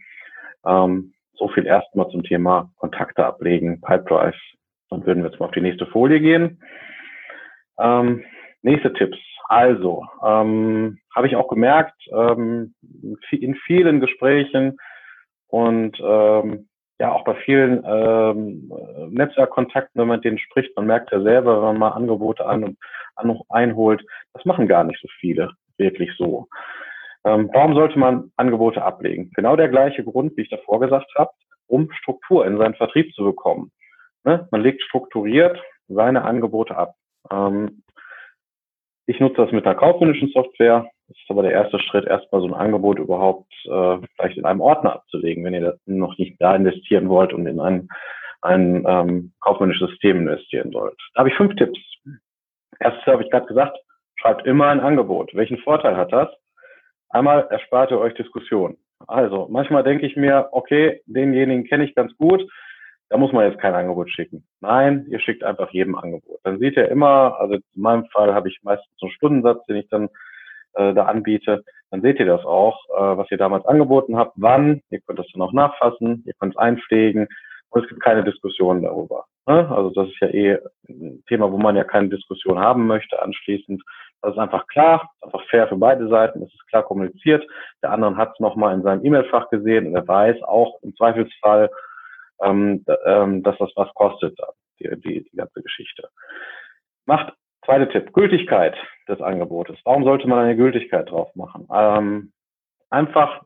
Ähm, so viel erstmal zum Thema Kontakte ablegen, Pipedrive. Dann würden wir jetzt mal auf die nächste Folie gehen. Ähm, nächste Tipps. Also, ähm, habe ich auch gemerkt, ähm, in vielen Gesprächen und ähm, ja auch bei vielen ähm, Netzwerkkontakten, wenn man mit denen spricht, man merkt ja selber, wenn man mal Angebote an an, einholt, das machen gar nicht so viele wirklich so. Ähm, warum sollte man Angebote ablegen? Genau der gleiche Grund, wie ich davor gesagt habe, um Struktur in seinen Vertrieb zu bekommen. Ne? Man legt strukturiert seine Angebote ab. Ähm, ich nutze das mit einer kaufmännischen Software. Das ist aber der erste Schritt, erstmal so ein Angebot überhaupt äh, vielleicht in einem Ordner abzulegen, wenn ihr noch nicht da investieren wollt und in ein, ein ähm, kaufmännisches System investieren wollt. Da habe ich fünf Tipps. Erstes habe ich gerade gesagt, schreibt immer ein Angebot. Welchen Vorteil hat das? Einmal erspart ihr euch Diskussionen. Also manchmal denke ich mir, okay, denjenigen kenne ich ganz gut, da muss man jetzt kein Angebot schicken. Nein, ihr schickt einfach jedem Angebot. Dann seht ihr immer, also in meinem Fall habe ich meistens einen Stundensatz, den ich dann äh, da anbiete. Dann seht ihr das auch, äh, was ihr damals angeboten habt, wann. Ihr könnt das dann auch nachfassen, ihr könnt es einpflegen und es gibt keine Diskussion darüber. Ne? Also das ist ja eh ein Thema, wo man ja keine Diskussion haben möchte anschließend. Das ist einfach klar, einfach fair für beide Seiten, es ist klar kommuniziert. Der andere hat es nochmal in seinem E-Mail-Fach gesehen und er weiß auch im Zweifelsfall, ähm, ähm, dass das was kostet, die, die, die ganze Geschichte. Macht zweiter Tipp, Gültigkeit des Angebotes. Warum sollte man eine Gültigkeit drauf machen? Ähm, einfach,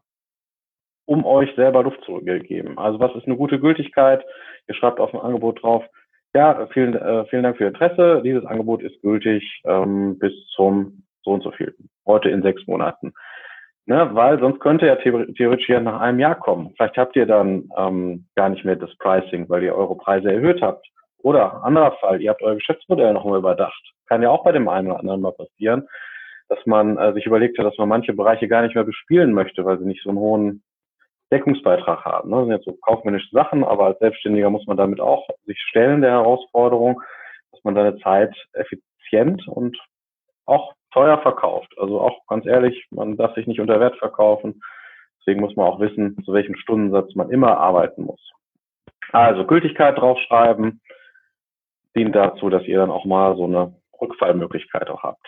um euch selber Luft zu geben. Also was ist eine gute Gültigkeit? Ihr schreibt auf dem Angebot drauf, ja, vielen, äh, vielen Dank für Ihr Interesse. Dieses Angebot ist gültig ähm, bis zum so und so viel. Heute in sechs Monaten. Ne, weil sonst könnte er theoretisch ja nach einem Jahr kommen. Vielleicht habt ihr dann ähm, gar nicht mehr das Pricing, weil ihr eure Preise erhöht habt. Oder anderer Fall, ihr habt euer Geschäftsmodell nochmal überdacht. Kann ja auch bei dem einen oder anderen mal passieren, dass man äh, sich überlegt hat, dass man manche Bereiche gar nicht mehr bespielen möchte, weil sie nicht so einen hohen Deckungsbeitrag haben. Ne? Das sind jetzt so kaufmännische Sachen, aber als Selbstständiger muss man damit auch sich stellen der Herausforderung, dass man seine Zeit effizient und auch teuer verkauft. Also auch ganz ehrlich, man darf sich nicht unter Wert verkaufen. Deswegen muss man auch wissen, zu welchem Stundensatz man immer arbeiten muss. Also Gültigkeit draufschreiben dient dazu, dass ihr dann auch mal so eine Rückfallmöglichkeit auch habt.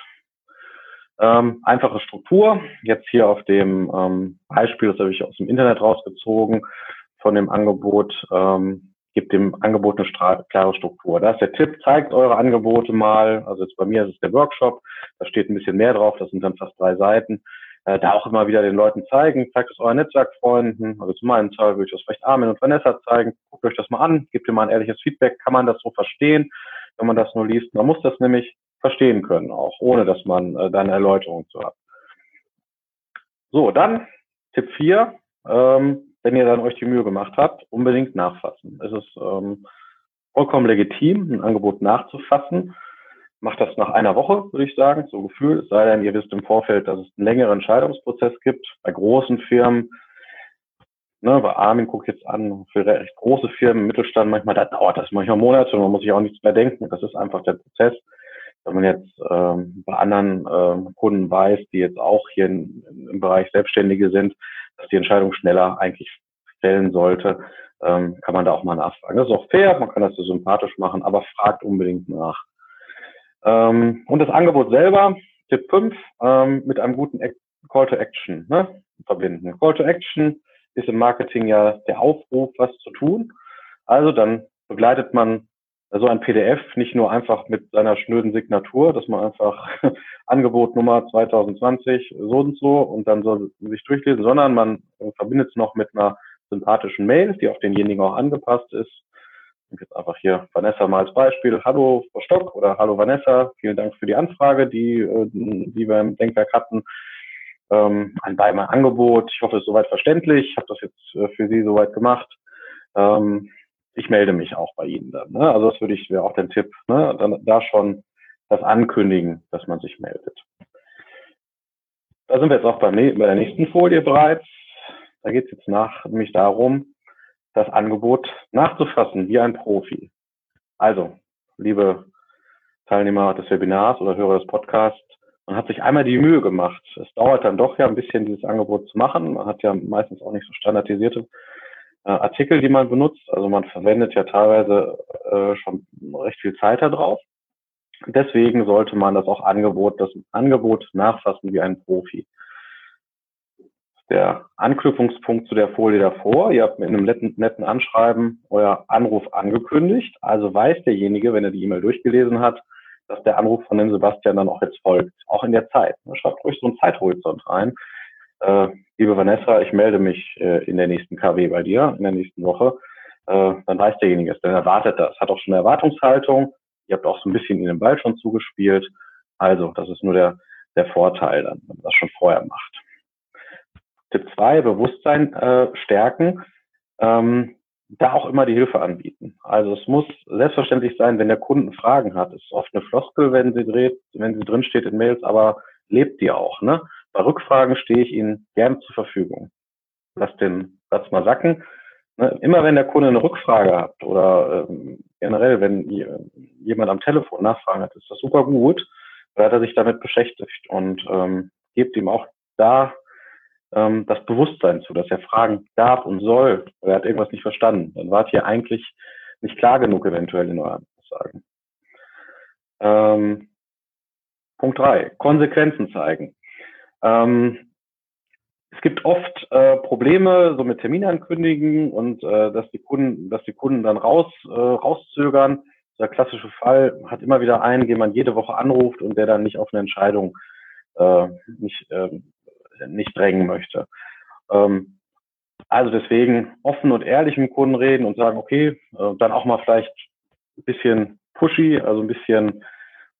Ähm, einfache Struktur. Jetzt hier auf dem ähm, Beispiel, das habe ich aus dem Internet rausgezogen, von dem Angebot. Ähm, gibt dem Angebot eine klare Struktur. Da ist der Tipp, zeigt eure Angebote mal. Also jetzt bei mir ist es der Workshop, da steht ein bisschen mehr drauf, das sind dann fast drei Seiten. Äh, da auch immer wieder den Leuten zeigen, zeigt es euren Netzwerkfreunden. Also zu meinem Teil würde ich das vielleicht Armin und Vanessa zeigen. Guckt euch das mal an, gebt ihr mal ein ehrliches Feedback. Kann man das so verstehen, wenn man das nur liest? Man muss das nämlich verstehen können, auch ohne dass man äh, da eine Erläuterung zu hat. So, dann Tipp 4. Ähm, wenn ihr dann euch die Mühe gemacht habt, unbedingt nachfassen. Es ist ähm, vollkommen legitim, ein Angebot nachzufassen. Macht das nach einer Woche, würde ich sagen, so Gefühl. Es sei denn, ihr wisst im Vorfeld, dass es einen längeren Entscheidungsprozess gibt. Bei großen Firmen, ne, bei Armin guckt jetzt an, für recht große Firmen, Mittelstand, manchmal, da dauert das manchmal Monate und man muss sich auch nichts mehr denken. Das ist einfach der Prozess. Wenn man jetzt ähm, bei anderen ähm, Kunden weiß, die jetzt auch hier in, im Bereich Selbstständige sind, dass die Entscheidung schneller eigentlich stellen sollte, ähm, kann man da auch mal nachfragen. Das ist auch fair, man kann das so sympathisch machen, aber fragt unbedingt nach. Ähm, und das Angebot selber, Tipp 5, ähm, mit einem guten Call to Action ne, verbinden. Call to Action ist im Marketing ja der Aufruf, was zu tun. Also dann begleitet man so ein PDF nicht nur einfach mit seiner schnöden Signatur, dass man einfach Angebot Nummer 2020 so und so und dann soll sich durchlesen, sondern man verbindet es noch mit einer sympathischen Mail, die auf denjenigen auch angepasst ist. Ich jetzt einfach hier Vanessa mal als Beispiel. Hallo Frau Stock oder Hallo Vanessa, vielen Dank für die Anfrage, die, äh, die wir im Denkwerk hatten. Ähm, ein Beimal Angebot. Ich hoffe, es ist soweit verständlich. Ich habe das jetzt äh, für Sie soweit gemacht. Ähm, ich melde mich auch bei Ihnen dann. Ne? Also das würde ich, wäre auch der Tipp, ne? dann, da schon das ankündigen, dass man sich meldet. Da sind wir jetzt auch beim, bei der nächsten Folie bereits. Da geht es jetzt nach, nämlich darum, das Angebot nachzufassen wie ein Profi. Also, liebe Teilnehmer des Webinars oder Hörer des Podcasts, man hat sich einmal die Mühe gemacht. Es dauert dann doch ja ein bisschen, dieses Angebot zu machen. Man hat ja meistens auch nicht so standardisierte äh, Artikel, die man benutzt. Also man verwendet ja teilweise äh, schon recht viel Zeit darauf. Deswegen sollte man das auch Angebot, das Angebot nachfassen wie ein Profi. Der Anknüpfungspunkt zu der Folie davor. Ihr habt mit einem netten, netten Anschreiben euer Anruf angekündigt. Also weiß derjenige, wenn er die E-Mail durchgelesen hat, dass der Anruf von dem Sebastian dann auch jetzt folgt. Auch in der Zeit. Schreibt ruhig so einen Zeithorizont rein. Äh, liebe Vanessa, ich melde mich äh, in der nächsten KW bei dir, in der nächsten Woche. Äh, dann weiß derjenige es, dann erwartet das. Hat auch schon eine Erwartungshaltung. Ihr habt auch so ein bisschen in den Ball schon zugespielt. Also, das ist nur der, der Vorteil dann, wenn man das schon vorher macht. Tipp zwei Bewusstsein äh, stärken. Ähm, da auch immer die Hilfe anbieten. Also es muss selbstverständlich sein, wenn der Kunden Fragen hat. Ist oft eine Floskel, wenn sie dreht, wenn sie drin steht in Mails, aber lebt die auch. Ne? Bei Rückfragen stehe ich Ihnen gerne zur Verfügung. Lass den Satz mal sacken. Ne? Immer wenn der Kunde eine Rückfrage hat oder ähm, generell, wenn jemand am Telefon Nachfragen hat, ist das super gut, weil er sich damit beschäftigt und ähm, gebt ihm auch da ähm, das Bewusstsein zu, dass er fragen darf und soll. Er hat irgendwas nicht verstanden. Dann wart ihr eigentlich nicht klar genug eventuell in euren Aussagen. Ähm, Punkt drei: Konsequenzen zeigen. Ähm, es gibt oft äh, Probleme so mit Terminankündigen und äh, dass die Kunden, dass die Kunden dann raus äh, rauszögern. Der klassische Fall hat immer wieder einen, den man jede Woche anruft und der dann nicht auf eine Entscheidung äh, nicht äh, nicht drängen möchte. Ähm, also deswegen offen und ehrlich mit Kunden reden und sagen, okay, äh, dann auch mal vielleicht ein bisschen pushy, also ein bisschen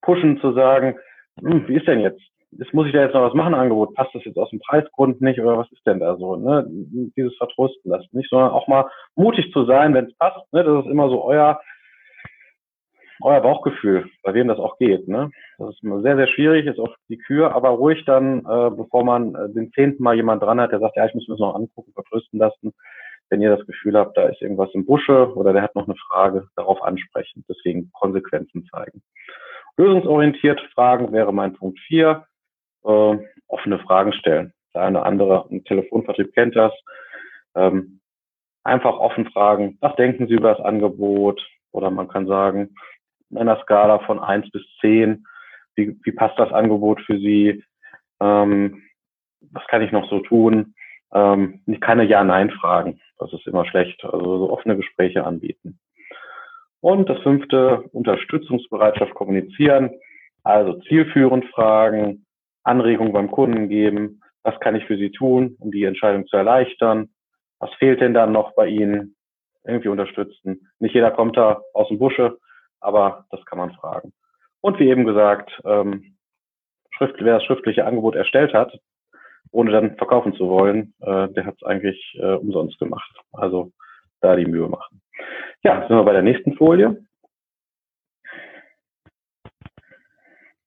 pushen zu sagen, hm, wie ist denn jetzt? Jetzt muss ich da jetzt noch was machen, Angebot, passt das jetzt aus dem Preisgrund nicht oder was ist denn da so? Ne? Dieses Vertrosten lassen nicht, sondern auch mal mutig zu sein, wenn es passt. Ne? Das ist immer so euer euer Bauchgefühl, bei wem das auch geht. Ne? Das ist immer sehr, sehr schwierig, ist auch die Kür, aber ruhig dann, äh, bevor man äh, den zehnten Mal jemand dran hat, der sagt, ja, ich muss mir das noch angucken, vertrösten lassen. Wenn ihr das Gefühl habt, da ist irgendwas im Busche oder der hat noch eine Frage, darauf ansprechen. Deswegen Konsequenzen zeigen. Lösungsorientiert Fragen wäre mein Punkt vier. Äh, offene Fragen stellen. Der eine andere im Telefonvertrieb kennt das. Ähm, einfach offen fragen, was denken Sie über das Angebot? Oder man kann sagen, in einer Skala von eins bis zehn. Wie, wie passt das Angebot für Sie? Ähm, was kann ich noch so tun? Ähm, keine Ja-Nein-Fragen. Das ist immer schlecht. Also so offene Gespräche anbieten. Und das fünfte, Unterstützungsbereitschaft kommunizieren. Also zielführend fragen, Anregungen beim Kunden geben. Was kann ich für Sie tun, um die Entscheidung zu erleichtern? Was fehlt denn dann noch bei Ihnen? Irgendwie unterstützen. Nicht jeder kommt da aus dem Busche aber das kann man fragen. Und wie eben gesagt, ähm, Schrift, wer das schriftliche Angebot erstellt hat, ohne dann verkaufen zu wollen, äh, der hat es eigentlich äh, umsonst gemacht. Also da die Mühe machen. Ja, sind wir bei der nächsten Folie.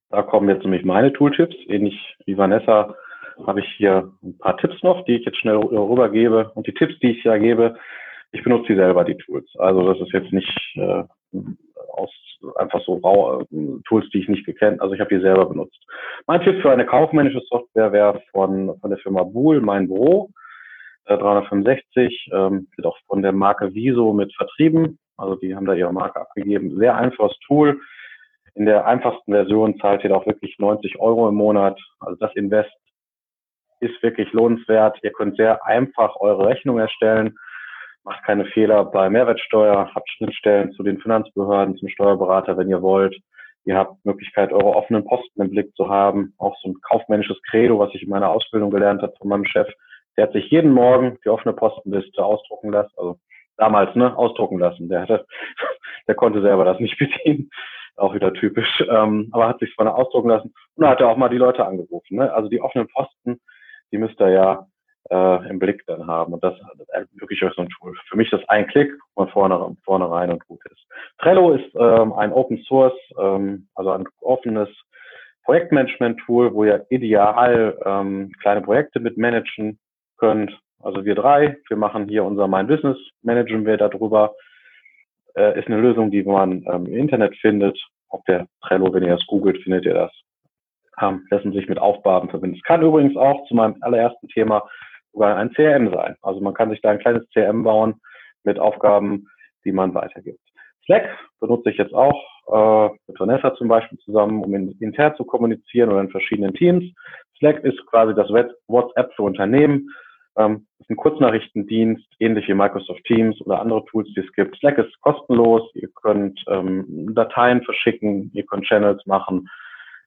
Da kommen jetzt nämlich meine Tooltips. Ähnlich wie Vanessa habe ich hier ein paar Tipps noch, die ich jetzt schnell rübergebe. Und die Tipps, die ich ja gebe, ich benutze sie selber, die Tools. Also das ist jetzt nicht äh, aus einfach so rau, äh, Tools, die ich nicht gekannt, also ich habe die selber benutzt. Mein Tipp für eine kaufmännische Software wäre von, von der Firma Bool, mein Büro, äh, 365, ähm, wird auch von der Marke Viso mit vertrieben, also die haben da ihre Marke abgegeben. Sehr einfaches Tool. In der einfachsten Version zahlt ihr auch wirklich 90 Euro im Monat. Also das Invest ist wirklich lohnenswert. Ihr könnt sehr einfach eure Rechnung erstellen macht keine Fehler bei Mehrwertsteuer, habt Schnittstellen zu den Finanzbehörden, zum Steuerberater, wenn ihr wollt. Ihr habt Möglichkeit, eure offenen Posten im Blick zu haben. Auch so ein kaufmännisches Credo, was ich in meiner Ausbildung gelernt habe von meinem Chef. Der hat sich jeden Morgen die offene Postenliste ausdrucken lassen. Also damals, ne, ausdrucken lassen. Der hatte, der konnte selber das nicht bedienen. Auch wieder typisch. Ähm, aber hat sich von ausdrucken lassen. Und da hat er auch mal die Leute angerufen. Ne? Also die offenen Posten, die müsst ihr ja äh, im Blick dann haben. Und das ist wirklich so ein Tool. Für mich ist das ein Klick von vorne, vorne rein und gut ist. Trello ist ähm, ein Open Source, ähm, also ein offenes Projektmanagement-Tool, wo ihr ideal ähm, kleine Projekte mit managen könnt. Also wir drei, wir machen hier unser My Business, managen wir darüber. Äh, ist eine Lösung, die man ähm, im Internet findet. Auf der Trello, wenn ihr das googelt, findet ihr das. Ähm, lassen sich mit Aufgaben verbinden. Es kann übrigens auch zu meinem allerersten Thema sogar ein CRM sein. Also man kann sich da ein kleines CRM bauen mit Aufgaben, die man weitergibt. Slack benutze ich jetzt auch äh, mit Vanessa zum Beispiel zusammen, um in, intern zu kommunizieren oder in verschiedenen Teams. Slack ist quasi das WhatsApp für Unternehmen. Ähm, ist ein Kurznachrichtendienst, ähnlich wie Microsoft Teams oder andere Tools, die es gibt. Slack ist kostenlos. Ihr könnt ähm, Dateien verschicken, ihr könnt Channels machen.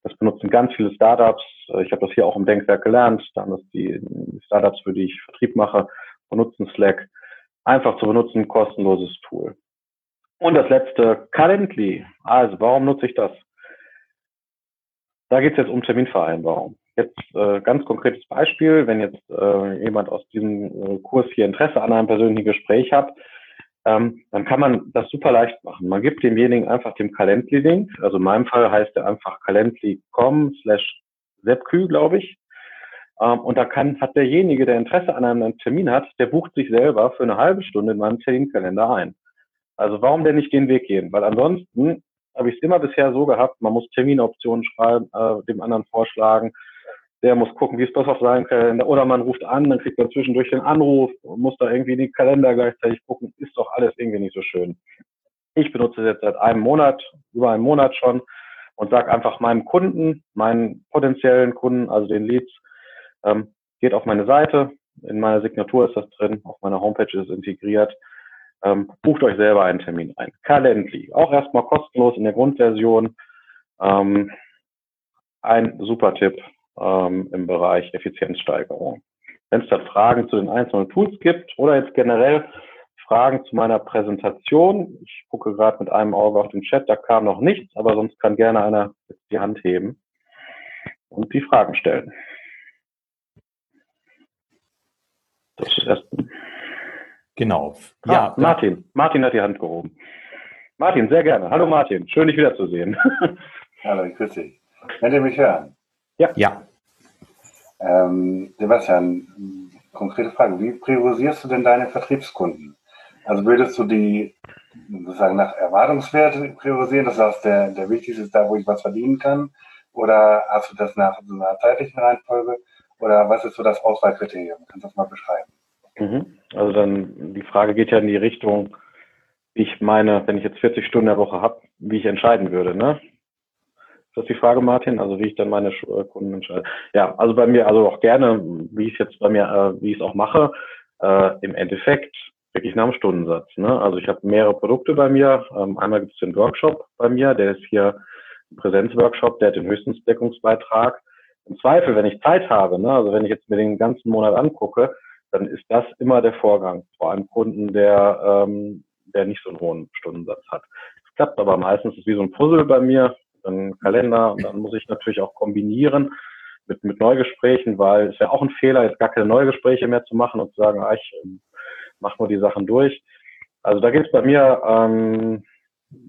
Das benutzen ganz viele Startups. Äh, ich habe das hier auch im Denkwerk gelernt. Da haben das die Startups, für die ich Vertrieb mache, benutzen Slack. Einfach zu benutzen, kostenloses Tool. Und das letzte, Calendly. Also, warum nutze ich das? Da geht es jetzt um Terminvereinbarung. Jetzt äh, ganz konkretes Beispiel, wenn jetzt äh, jemand aus diesem äh, Kurs hier Interesse an einem persönlichen Gespräch hat, ähm, dann kann man das super leicht machen. Man gibt demjenigen einfach den Calendly-Link. Also in meinem Fall heißt er einfach calendly.com slash sepq, glaube ich. Ähm, und da kann, hat derjenige, der Interesse an einem Termin hat, der bucht sich selber für eine halbe Stunde in meinem Terminkalender ein. Also warum denn nicht den Weg gehen? Weil ansonsten habe ich es immer bisher so gehabt, man muss Terminoptionen schreiben, äh, dem anderen vorschlagen, der muss gucken, wie es besser auf seinem Kalender, oder man ruft an, dann kriegt man zwischendurch den Anruf, muss da irgendwie die Kalender gleichzeitig gucken, ist doch alles irgendwie nicht so schön. Ich benutze es jetzt seit einem Monat, über einen Monat schon und sage einfach meinem Kunden, meinen potenziellen Kunden, also den Leads, ähm, geht auf meine Seite, in meiner Signatur ist das drin, auf meiner Homepage ist es integriert, ähm, bucht euch selber einen Termin ein. Calendly, auch erstmal kostenlos in der Grundversion. Ähm, ein super Tipp ähm, im Bereich Effizienzsteigerung. Wenn es da Fragen zu den einzelnen Tools gibt oder jetzt generell Fragen zu meiner Präsentation, ich gucke gerade mit einem Auge auf den Chat, da kam noch nichts, aber sonst kann gerne einer die Hand heben und die Fragen stellen. Das ist erst Genau. Ah, ja, Martin. Martin hat die Hand gehoben. Martin, sehr gerne. Hallo Martin, schön dich wiederzusehen. Hallo, grüß dich. Könnt ihr mich hören? Ja. Ja. Ähm, Sebastian, konkrete Frage. Wie priorisierst du denn deine Vertriebskunden? Also würdest du die sozusagen nach Erwartungswert priorisieren, das heißt, der, der wichtigste ist da, wo ich was verdienen kann? Oder hast du das nach so einer zeitlichen Reihenfolge? Oder was ist so das Auswahlkriterium? Kannst du das mal beschreiben? Mhm. Also dann, die Frage geht ja in die Richtung, wie ich meine, wenn ich jetzt 40 Stunden der Woche habe, wie ich entscheiden würde, ne? Ist das die Frage, Martin? Also wie ich dann meine äh, Kunden entscheide? Ja, also bei mir, also auch gerne, wie ich es jetzt bei mir, äh, wie ich es auch mache, äh, im Endeffekt wirklich nach dem Stundensatz. Ne? Also ich habe mehrere Produkte bei mir. Ähm, einmal gibt es den Workshop bei mir, der ist hier ein Präsenzworkshop, der hat den höchsten Deckungsbeitrag. Im Zweifel, wenn ich Zeit habe, ne? also wenn ich jetzt mir den ganzen Monat angucke, dann ist das immer der Vorgang. Vor einem Kunden, der, ähm, der nicht so einen hohen Stundensatz hat. Es klappt aber meistens, ist wie so ein Puzzle bei mir, ein Kalender, und dann muss ich natürlich auch kombinieren mit, mit Neugesprächen, weil es wäre auch ein Fehler, jetzt gar keine Neugespräche mehr zu machen und zu sagen, ah, ich ähm, mach nur die Sachen durch. Also da geht es bei mir ähm,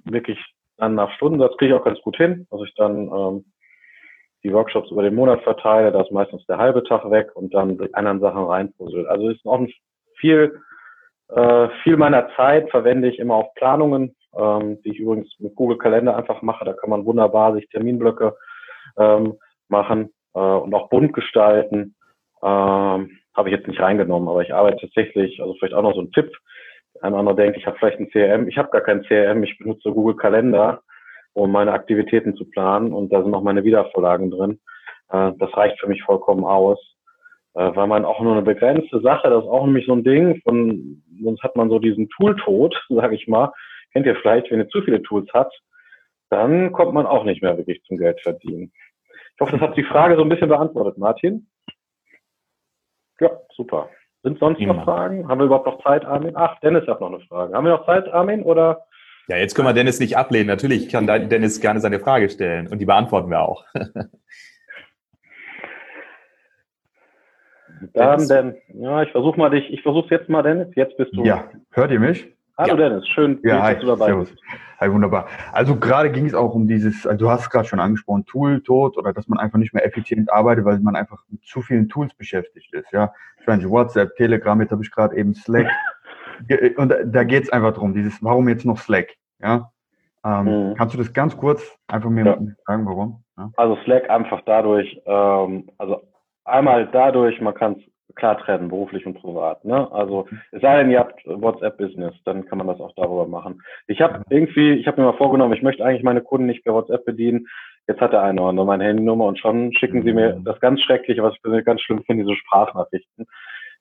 wirklich dann nach Stundensatz, kriege ich auch ganz gut hin, dass ich dann ähm, die Workshops über den Monat verteile, da ist meistens der halbe Tag weg und dann die anderen Sachen reinpuzzle. Also ist auch viel, äh, viel meiner Zeit verwende ich immer auf Planungen, ähm, die ich übrigens mit Google Kalender einfach mache. Da kann man wunderbar sich Terminblöcke ähm, machen äh, und auch bunt gestalten. Ähm, habe ich jetzt nicht reingenommen, aber ich arbeite tatsächlich, also vielleicht auch noch so ein Tipp. Ein anderer denkt, ich habe vielleicht ein CRM. Ich habe gar kein CRM, ich benutze Google Kalender um meine Aktivitäten zu planen. Und da sind auch meine Wiedervorlagen drin. Äh, das reicht für mich vollkommen aus. Äh, weil man auch nur eine begrenzte Sache, das ist auch nämlich so ein Ding, von, sonst hat man so diesen Tooltod, sage ich mal. Kennt ihr vielleicht, wenn ihr zu viele Tools habt, dann kommt man auch nicht mehr wirklich zum Geld verdienen. Ich hoffe, das hat die Frage so ein bisschen beantwortet, Martin. Ja, super. Sind sonst noch Fragen? Haben wir überhaupt noch Zeit, Armin? Ach, Dennis hat noch eine Frage. Haben wir noch Zeit, Armin, oder? Ja, jetzt können wir Dennis nicht ablehnen. Natürlich kann Dennis gerne seine Frage stellen und die beantworten wir auch. Dann, denn, ja, ich versuche mal dich, ich versuche jetzt mal, Dennis. Jetzt bist du. Ja, hört ihr mich? Hallo ja. Dennis, schön, ja, hi, dass du dabei servus. bist. Hi, wunderbar. Also gerade ging es auch um dieses, also du hast es gerade schon angesprochen, Tool-Tod oder dass man einfach nicht mehr effizient arbeitet, weil man einfach mit zu vielen Tools beschäftigt ist. Ja, ich meine, WhatsApp, Telegram, jetzt habe ich gerade eben Slack. Und da geht es einfach darum, dieses, warum jetzt noch Slack? Ja, ähm, mhm. Kannst du das ganz kurz einfach mir ja. sagen, warum? Ja. Also Slack einfach dadurch, ähm, also einmal dadurch, man kann es klar trennen, beruflich und privat. Ne? Also es sei denn, ihr habt WhatsApp-Business, dann kann man das auch darüber machen. Ich habe irgendwie, ich habe mir mal vorgenommen, ich möchte eigentlich meine Kunden nicht per WhatsApp bedienen. Jetzt hat der eine oder andere meine Handynummer und schon schicken sie mir mhm. das ganz Schreckliche, was ich persönlich ganz schlimm finde, diese Sprachnachrichten.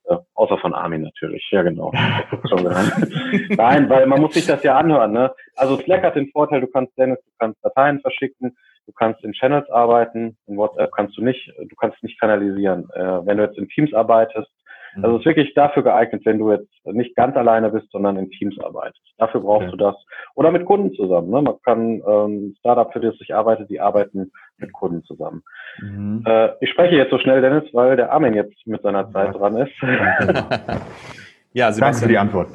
Äh, außer von Armin natürlich, ja genau. Nein, weil man muss sich das ja anhören. Ne? Also Slack hat den Vorteil, du kannst Dennis, du kannst Dateien verschicken, du kannst in Channels arbeiten, in WhatsApp kannst du nicht, du kannst nicht kanalisieren. Äh, wenn du jetzt in Teams arbeitest, also es ist wirklich dafür geeignet, wenn du jetzt nicht ganz alleine bist, sondern in Teams arbeitest. Dafür brauchst okay. du das. Oder mit Kunden zusammen. Ne? Man kann ähm, Startup, für das ich arbeite, die arbeiten mit Kunden zusammen. Mhm. Äh, ich spreche jetzt so schnell, Dennis, weil der Armin jetzt mit seiner Zeit dran ist. ja, Sebastian. Danke für die Antwort.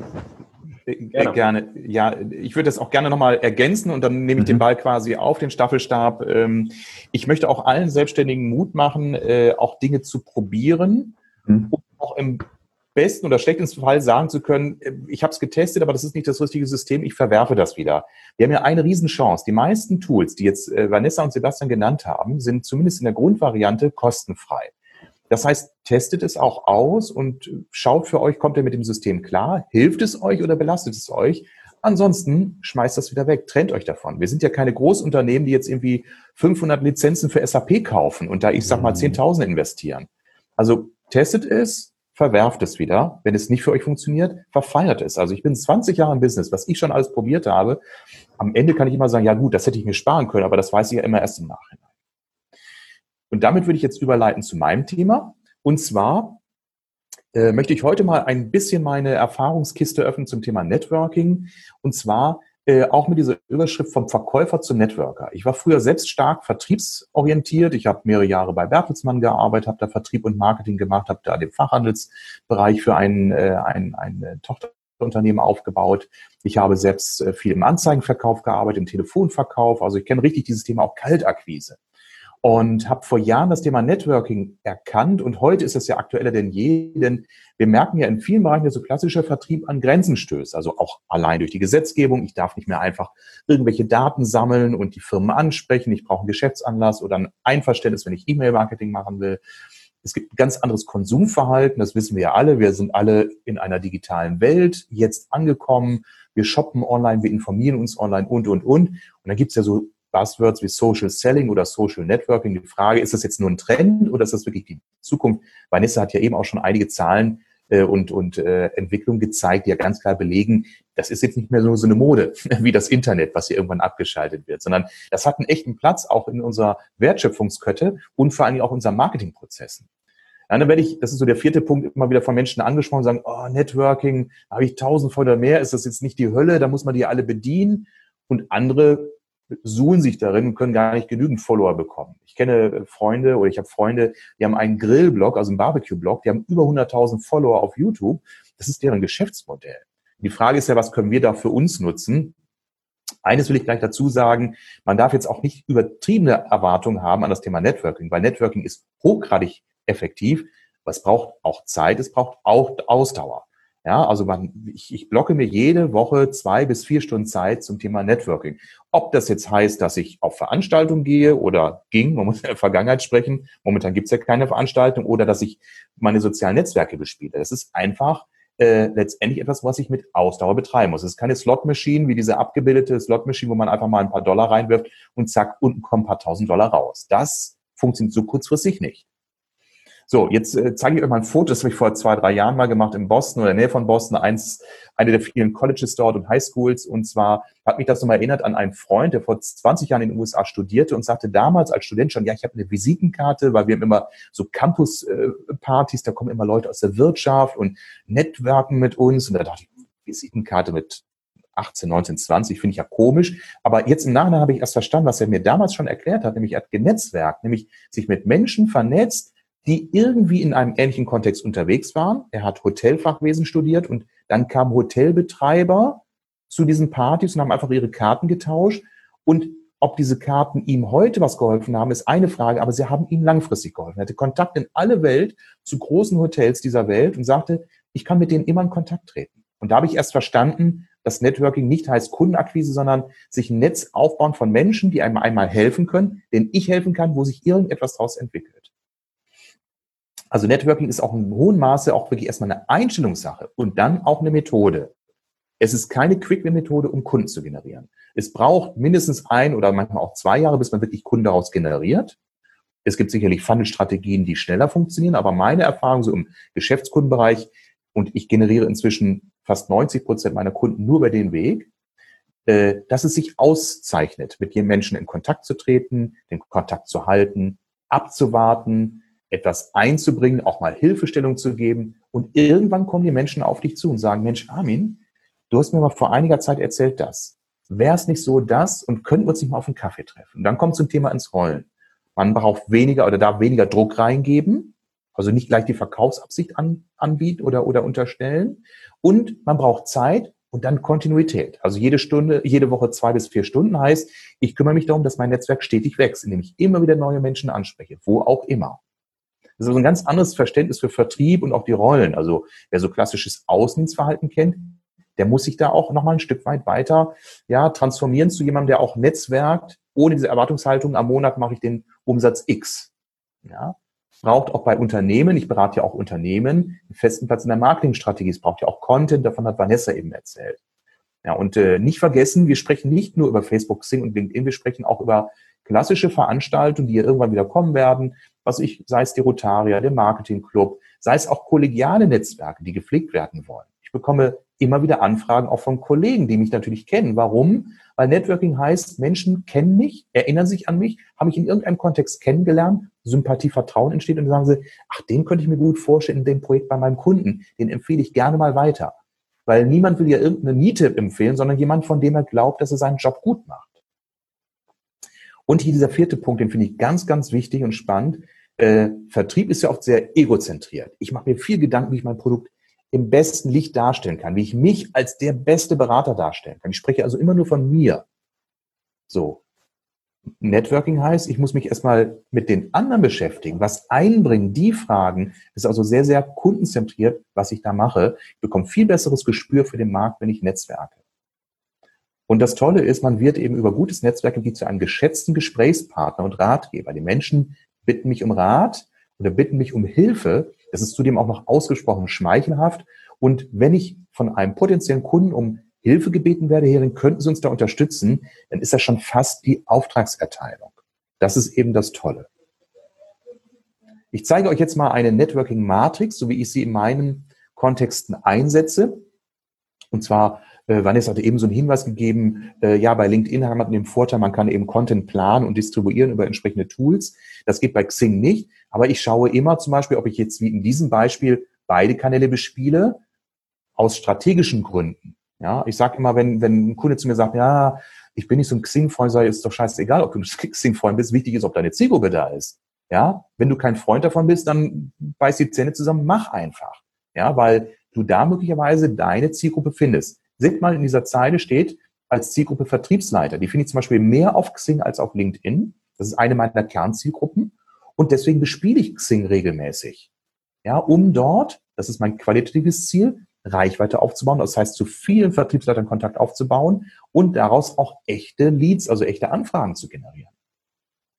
Äh, gerne. gerne. Ja, ich würde das auch gerne nochmal ergänzen und dann nehme ich mhm. den Ball quasi auf den Staffelstab. Ähm, ich möchte auch allen Selbstständigen Mut machen, äh, auch Dinge zu probieren, mhm. um auch im besten oder schlechtesten Fall sagen zu können, äh, ich habe es getestet, aber das ist nicht das richtige System, ich verwerfe das wieder. Wir haben ja eine Riesenchance. Die meisten Tools, die jetzt äh, Vanessa und Sebastian genannt haben, sind zumindest in der Grundvariante kostenfrei. Das heißt, testet es auch aus und schaut für euch, kommt ihr mit dem System klar? Hilft es euch oder belastet es euch? Ansonsten schmeißt das wieder weg, trennt euch davon. Wir sind ja keine Großunternehmen, die jetzt irgendwie 500 Lizenzen für SAP kaufen und da, ich sag mal, 10.000 mhm. investieren. Also testet es, verwerft es wieder. Wenn es nicht für euch funktioniert, verfeiert es. Also ich bin 20 Jahre im Business, was ich schon alles probiert habe. Am Ende kann ich immer sagen, ja gut, das hätte ich mir sparen können, aber das weiß ich ja immer erst im Nachhinein. Und damit würde ich jetzt überleiten zu meinem Thema. Und zwar äh, möchte ich heute mal ein bisschen meine Erfahrungskiste öffnen zum Thema Networking. Und zwar äh, auch mit dieser Überschrift vom Verkäufer zum Networker. Ich war früher selbst stark vertriebsorientiert. Ich habe mehrere Jahre bei Bertelsmann gearbeitet, habe da Vertrieb und Marketing gemacht, habe da den Fachhandelsbereich für ein, äh, ein, ein Tochterunternehmen aufgebaut. Ich habe selbst äh, viel im Anzeigenverkauf gearbeitet, im Telefonverkauf. Also ich kenne richtig dieses Thema auch Kaltakquise und habe vor Jahren das Thema Networking erkannt und heute ist es ja aktueller denn je, denn wir merken ja in vielen Bereichen, dass so klassischer Vertrieb an Grenzen stößt, also auch allein durch die Gesetzgebung. Ich darf nicht mehr einfach irgendwelche Daten sammeln und die Firmen ansprechen. Ich brauche einen Geschäftsanlass oder ein Einverständnis, wenn ich E-Mail-Marketing machen will. Es gibt ein ganz anderes Konsumverhalten, das wissen wir ja alle. Wir sind alle in einer digitalen Welt jetzt angekommen. Wir shoppen online, wir informieren uns online und, und, und. Und dann gibt's ja so Buzzwords wie Social Selling oder Social Networking. Die Frage, ist das jetzt nur ein Trend oder ist das wirklich die Zukunft? Vanessa hat ja eben auch schon einige Zahlen äh, und, und äh, Entwicklungen gezeigt, die ja ganz klar belegen, das ist jetzt nicht mehr so, so eine Mode wie das Internet, was hier irgendwann abgeschaltet wird, sondern das hat einen echten Platz auch in unserer Wertschöpfungskette und vor allem auch in unseren Marketingprozessen. Dann werde ich, das ist so der vierte Punkt, immer wieder von Menschen angesprochen, sagen, oh, Networking, habe ich tausend oder mehr, ist das jetzt nicht die Hölle, da muss man die alle bedienen. Und andere suhlen sich darin und können gar nicht genügend Follower bekommen. Ich kenne Freunde oder ich habe Freunde, die haben einen Grillblog, also einen Barbecue-Blog, die haben über 100.000 Follower auf YouTube. Das ist deren Geschäftsmodell. Die Frage ist ja, was können wir da für uns nutzen? Eines will ich gleich dazu sagen, man darf jetzt auch nicht übertriebene Erwartungen haben an das Thema Networking, weil Networking ist hochgradig effektiv, aber es braucht auch Zeit, es braucht auch Ausdauer. Ja, also man, ich, ich blocke mir jede Woche zwei bis vier Stunden Zeit zum Thema Networking. Ob das jetzt heißt, dass ich auf Veranstaltungen gehe oder ging, man muss in der Vergangenheit sprechen, momentan gibt es ja keine Veranstaltung, oder dass ich meine sozialen Netzwerke bespiele. Das ist einfach äh, letztendlich etwas, was ich mit Ausdauer betreiben muss. Es ist keine Slot-Machine wie diese abgebildete Slot-Machine, wo man einfach mal ein paar Dollar reinwirft und zack, unten kommen ein paar tausend Dollar raus. Das funktioniert so kurzfristig nicht. So, jetzt äh, zeige ich euch mal ein Foto, das habe ich vor zwei, drei Jahren mal gemacht in Boston oder in der Nähe von Boston, eins, eine der vielen Colleges dort und Highschools. Und zwar hat mich das nochmal erinnert an einen Freund, der vor 20 Jahren in den USA studierte und sagte damals als Student schon, ja, ich habe eine Visitenkarte, weil wir haben immer so Campus-Partys, da kommen immer Leute aus der Wirtschaft und Netzwerken mit uns. Und da dachte ich, Visitenkarte mit 18, 19, 20, finde ich ja komisch. Aber jetzt im Nachhinein habe ich erst verstanden, was er mir damals schon erklärt hat, nämlich er hat genetzwerkt, nämlich sich mit Menschen vernetzt, die irgendwie in einem ähnlichen Kontext unterwegs waren. Er hat Hotelfachwesen studiert und dann kamen Hotelbetreiber zu diesen Partys und haben einfach ihre Karten getauscht. Und ob diese Karten ihm heute was geholfen haben, ist eine Frage, aber sie haben ihm langfristig geholfen. Er hatte Kontakt in alle Welt zu großen Hotels dieser Welt und sagte, ich kann mit denen immer in Kontakt treten. Und da habe ich erst verstanden, dass Networking nicht heißt Kundenakquise, sondern sich ein Netz aufbauen von Menschen, die einem einmal helfen können, denen ich helfen kann, wo sich irgendetwas daraus entwickelt. Also Networking ist auch in hohem Maße auch wirklich erstmal eine Einstellungssache und dann auch eine Methode. Es ist keine Quick-Win-Methode, um Kunden zu generieren. Es braucht mindestens ein oder manchmal auch zwei Jahre, bis man wirklich Kunden daraus generiert. Es gibt sicherlich Funnel-Strategien, die schneller funktionieren, aber meine Erfahrung so im Geschäftskundenbereich, und ich generiere inzwischen fast 90 Prozent meiner Kunden nur über den Weg, äh, dass es sich auszeichnet, mit jedem Menschen in Kontakt zu treten, den Kontakt zu halten, abzuwarten, etwas einzubringen, auch mal Hilfestellung zu geben. Und irgendwann kommen die Menschen auf dich zu und sagen, Mensch, Armin, du hast mir mal vor einiger Zeit erzählt das. Wäre es nicht so das und könnten wir uns nicht mal auf einen Kaffee treffen? Und dann kommt zum Thema ins Rollen. Man braucht weniger oder darf weniger Druck reingeben, also nicht gleich die Verkaufsabsicht an, anbieten oder, oder unterstellen. Und man braucht Zeit und dann Kontinuität. Also jede Stunde, jede Woche zwei bis vier Stunden heißt, ich kümmere mich darum, dass mein Netzwerk stetig wächst, indem ich immer wieder neue Menschen anspreche, wo auch immer. Das ist also ein ganz anderes Verständnis für Vertrieb und auch die Rollen. Also wer so klassisches Außendienstverhalten kennt, der muss sich da auch nochmal ein Stück weit weiter ja, transformieren zu jemandem, der auch netzwerkt, ohne diese Erwartungshaltung, am Monat mache ich den Umsatz X. Ja, braucht auch bei Unternehmen, ich berate ja auch Unternehmen, einen festen Platz in der Marketingstrategie. Es braucht ja auch Content, davon hat Vanessa eben erzählt. Ja, und äh, nicht vergessen, wir sprechen nicht nur über Facebook, Sing und LinkedIn, wir sprechen auch über klassische Veranstaltungen, die ja irgendwann wieder kommen werden, was ich, sei es die Rotaria, der Marketingclub, sei es auch kollegiale Netzwerke, die gepflegt werden wollen. Ich bekomme immer wieder Anfragen auch von Kollegen, die mich natürlich kennen. Warum? Weil Networking heißt, Menschen kennen mich, erinnern sich an mich, haben mich in irgendeinem Kontext kennengelernt, Sympathie, Vertrauen entsteht und sagen sie, ach, den könnte ich mir gut vorstellen in dem Projekt bei meinem Kunden. Den empfehle ich gerne mal weiter. Weil niemand will ja irgendeine Niete empfehlen, sondern jemand, von dem er glaubt, dass er seinen Job gut macht. Und hier dieser vierte Punkt, den finde ich ganz, ganz wichtig und spannend äh, Vertrieb ist ja oft sehr egozentriert. Ich mache mir viel Gedanken, wie ich mein Produkt im besten Licht darstellen kann, wie ich mich als der beste Berater darstellen kann. Ich spreche also immer nur von mir. So. Networking heißt, ich muss mich erstmal mit den anderen beschäftigen, was einbringen, die Fragen, ist also sehr, sehr kundenzentriert, was ich da mache. Ich bekomme viel besseres Gespür für den Markt, wenn ich netzwerke. Und das Tolle ist, man wird eben über gutes Netzwerken wie zu einem geschätzten Gesprächspartner und Ratgeber. Die Menschen bitten mich um Rat oder bitten mich um Hilfe. Das ist zudem auch noch ausgesprochen schmeichelhaft. Und wenn ich von einem potenziellen Kunden um Hilfe gebeten werde, Hering, könnten Sie uns da unterstützen, dann ist das schon fast die Auftragserteilung. Das ist eben das Tolle. Ich zeige euch jetzt mal eine Networking-Matrix, so wie ich sie in meinen Kontexten einsetze. Und zwar äh, Vanessa hatte eben so einen Hinweis gegeben, äh, ja, bei LinkedIn hat man den Vorteil, man kann eben Content planen und distribuieren über entsprechende Tools. Das geht bei Xing nicht, aber ich schaue immer zum Beispiel, ob ich jetzt wie in diesem Beispiel beide Kanäle bespiele, aus strategischen Gründen. Ja, ich sage immer, wenn, wenn ein Kunde zu mir sagt, ja, ich bin nicht so ein Xing-Freund, ich, ist doch scheißegal, ob du ein Xing-Freund bist, wichtig ist, ob deine Zielgruppe da ist. Ja, wenn du kein Freund davon bist, dann beiß die Zähne zusammen, mach einfach. Ja, weil du da möglicherweise deine Zielgruppe findest. Seht mal, in dieser Zeile steht als Zielgruppe Vertriebsleiter. Die finde ich zum Beispiel mehr auf Xing als auf LinkedIn. Das ist eine meiner Kernzielgruppen. Und deswegen bespiele ich Xing regelmäßig. Ja, um dort, das ist mein qualitatives Ziel, Reichweite aufzubauen. Das heißt, zu vielen Vertriebsleitern Kontakt aufzubauen und daraus auch echte Leads, also echte Anfragen zu generieren.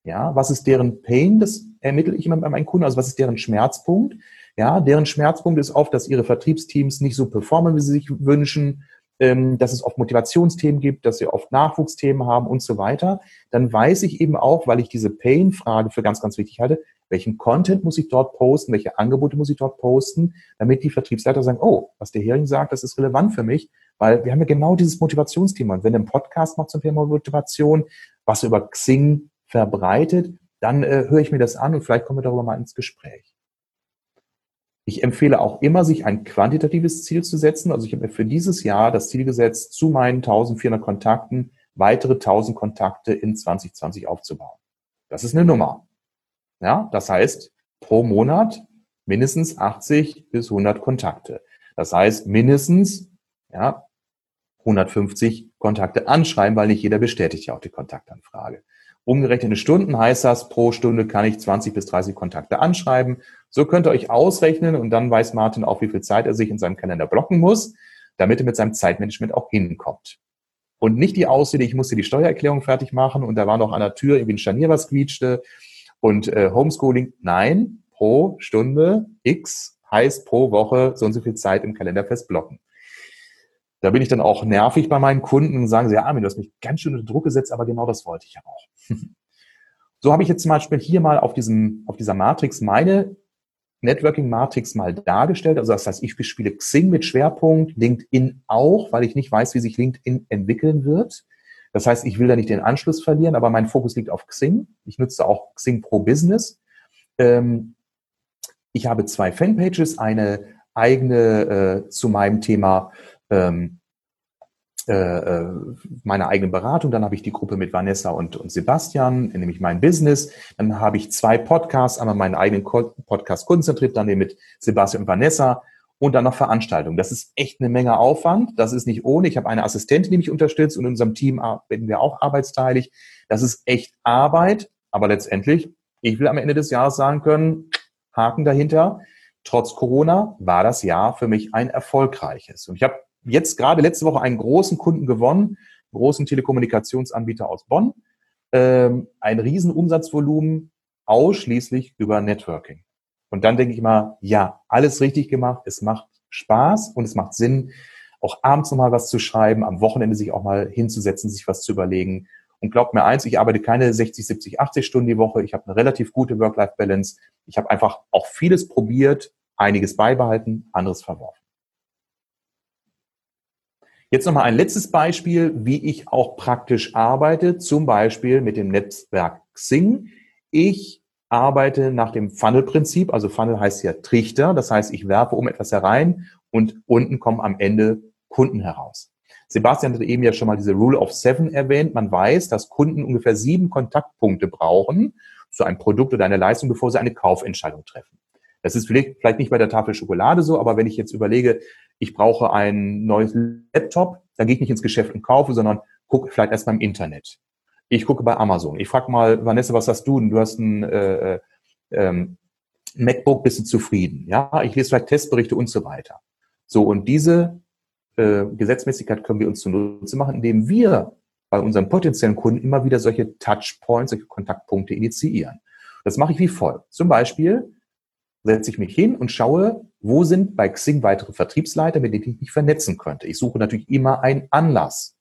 Ja, was ist deren Pain? Das ermittle ich immer bei meinen Kunden. Also was ist deren Schmerzpunkt? Ja, deren Schmerzpunkt ist oft, dass ihre Vertriebsteams nicht so performen, wie sie sich wünschen, dass es oft Motivationsthemen gibt, dass sie oft Nachwuchsthemen haben und so weiter, dann weiß ich eben auch, weil ich diese Pain-Frage für ganz, ganz wichtig halte, welchen Content muss ich dort posten, welche Angebote muss ich dort posten, damit die Vertriebsleiter sagen, oh, was der Hering sagt, das ist relevant für mich, weil wir haben ja genau dieses Motivationsthema. Und wenn einen Podcast macht zum Thema Motivation, was über Xing verbreitet, dann äh, höre ich mir das an und vielleicht kommen wir darüber mal ins Gespräch. Ich empfehle auch immer, sich ein quantitatives Ziel zu setzen. Also ich habe mir für dieses Jahr das Ziel gesetzt, zu meinen 1400 Kontakten weitere 1000 Kontakte in 2020 aufzubauen. Das ist eine Nummer. Ja, das heißt, pro Monat mindestens 80 bis 100 Kontakte. Das heißt, mindestens, ja, 150 Kontakte anschreiben, weil nicht jeder bestätigt ja auch die Kontaktanfrage. Umgerechnete Stunden heißt das, pro Stunde kann ich 20 bis 30 Kontakte anschreiben. So könnt ihr euch ausrechnen und dann weiß Martin auch, wie viel Zeit er sich in seinem Kalender blocken muss, damit er mit seinem Zeitmanagement auch hinkommt. Und nicht die Ausrede, ich musste die Steuererklärung fertig machen und da war noch an der Tür irgendwie ein Scharnier, was quietschte und äh, Homeschooling. Nein, pro Stunde X heißt pro Woche so und so viel Zeit im Kalender festblocken. Da bin ich dann auch nervig bei meinen Kunden und sagen sie, ja, Armin, du hast mich ganz schön unter Druck gesetzt, aber genau das wollte ich ja auch. so habe ich jetzt zum Beispiel hier mal auf diesem, auf dieser Matrix meine Networking-Matrix mal dargestellt. Also das heißt, ich bespiele Xing mit Schwerpunkt, LinkedIn auch, weil ich nicht weiß, wie sich LinkedIn entwickeln wird. Das heißt, ich will da nicht den Anschluss verlieren, aber mein Fokus liegt auf Xing. Ich nutze auch Xing Pro Business. Ähm, ich habe zwei Fanpages, eine eigene äh, zu meinem Thema ähm, äh, äh, meine eigene Beratung, dann habe ich die Gruppe mit Vanessa und, und Sebastian, nämlich mein Business, dann habe ich zwei Podcasts, einmal meinen eigenen Podcast konzentriert, dann den mit Sebastian und Vanessa und dann noch Veranstaltungen. Das ist echt eine Menge Aufwand, das ist nicht ohne. Ich habe eine Assistentin, die mich unterstützt und in unserem Team arbeiten wir auch arbeitsteilig. Das ist echt Arbeit, aber letztendlich, ich will am Ende des Jahres sagen können, Haken dahinter. Trotz Corona war das Jahr für mich ein erfolgreiches. Und ich habe jetzt gerade letzte Woche einen großen Kunden gewonnen, großen Telekommunikationsanbieter aus Bonn, ähm, ein Riesenumsatzvolumen ausschließlich über Networking. Und dann denke ich mal, ja, alles richtig gemacht, es macht Spaß und es macht Sinn, auch abends nochmal was zu schreiben, am Wochenende sich auch mal hinzusetzen, sich was zu überlegen. Und glaubt mir eins, ich arbeite keine 60, 70, 80 Stunden die Woche. Ich habe eine relativ gute Work-Life-Balance. Ich habe einfach auch vieles probiert, einiges beibehalten, anderes verworfen. Jetzt nochmal ein letztes Beispiel, wie ich auch praktisch arbeite, zum Beispiel mit dem Netzwerk Xing. Ich arbeite nach dem Funnel-Prinzip, also Funnel heißt ja Trichter, das heißt, ich werfe um etwas herein und unten kommen am Ende Kunden heraus. Sebastian hatte eben ja schon mal diese Rule of Seven erwähnt. Man weiß, dass Kunden ungefähr sieben Kontaktpunkte brauchen zu einem Produkt oder einer Leistung, bevor sie eine Kaufentscheidung treffen. Das ist vielleicht, nicht bei der Tafel Schokolade so, aber wenn ich jetzt überlege, ich brauche ein neues Laptop, dann gehe ich nicht ins Geschäft und kaufe, sondern gucke vielleicht erst mal im Internet. Ich gucke bei Amazon. Ich frage mal, Vanessa, was hast du? Du hast ein äh, äh, ähm, MacBook, bist du zufrieden? Ja, ich lese vielleicht Testberichte und so weiter. So, und diese äh, Gesetzmäßigkeit können wir uns zunutze machen, indem wir bei unseren potenziellen Kunden immer wieder solche Touchpoints, solche Kontaktpunkte initiieren. Das mache ich wie folgt. Zum Beispiel setze ich mich hin und schaue, wo sind bei Xing weitere Vertriebsleiter, mit denen ich mich vernetzen könnte. Ich suche natürlich immer einen Anlass.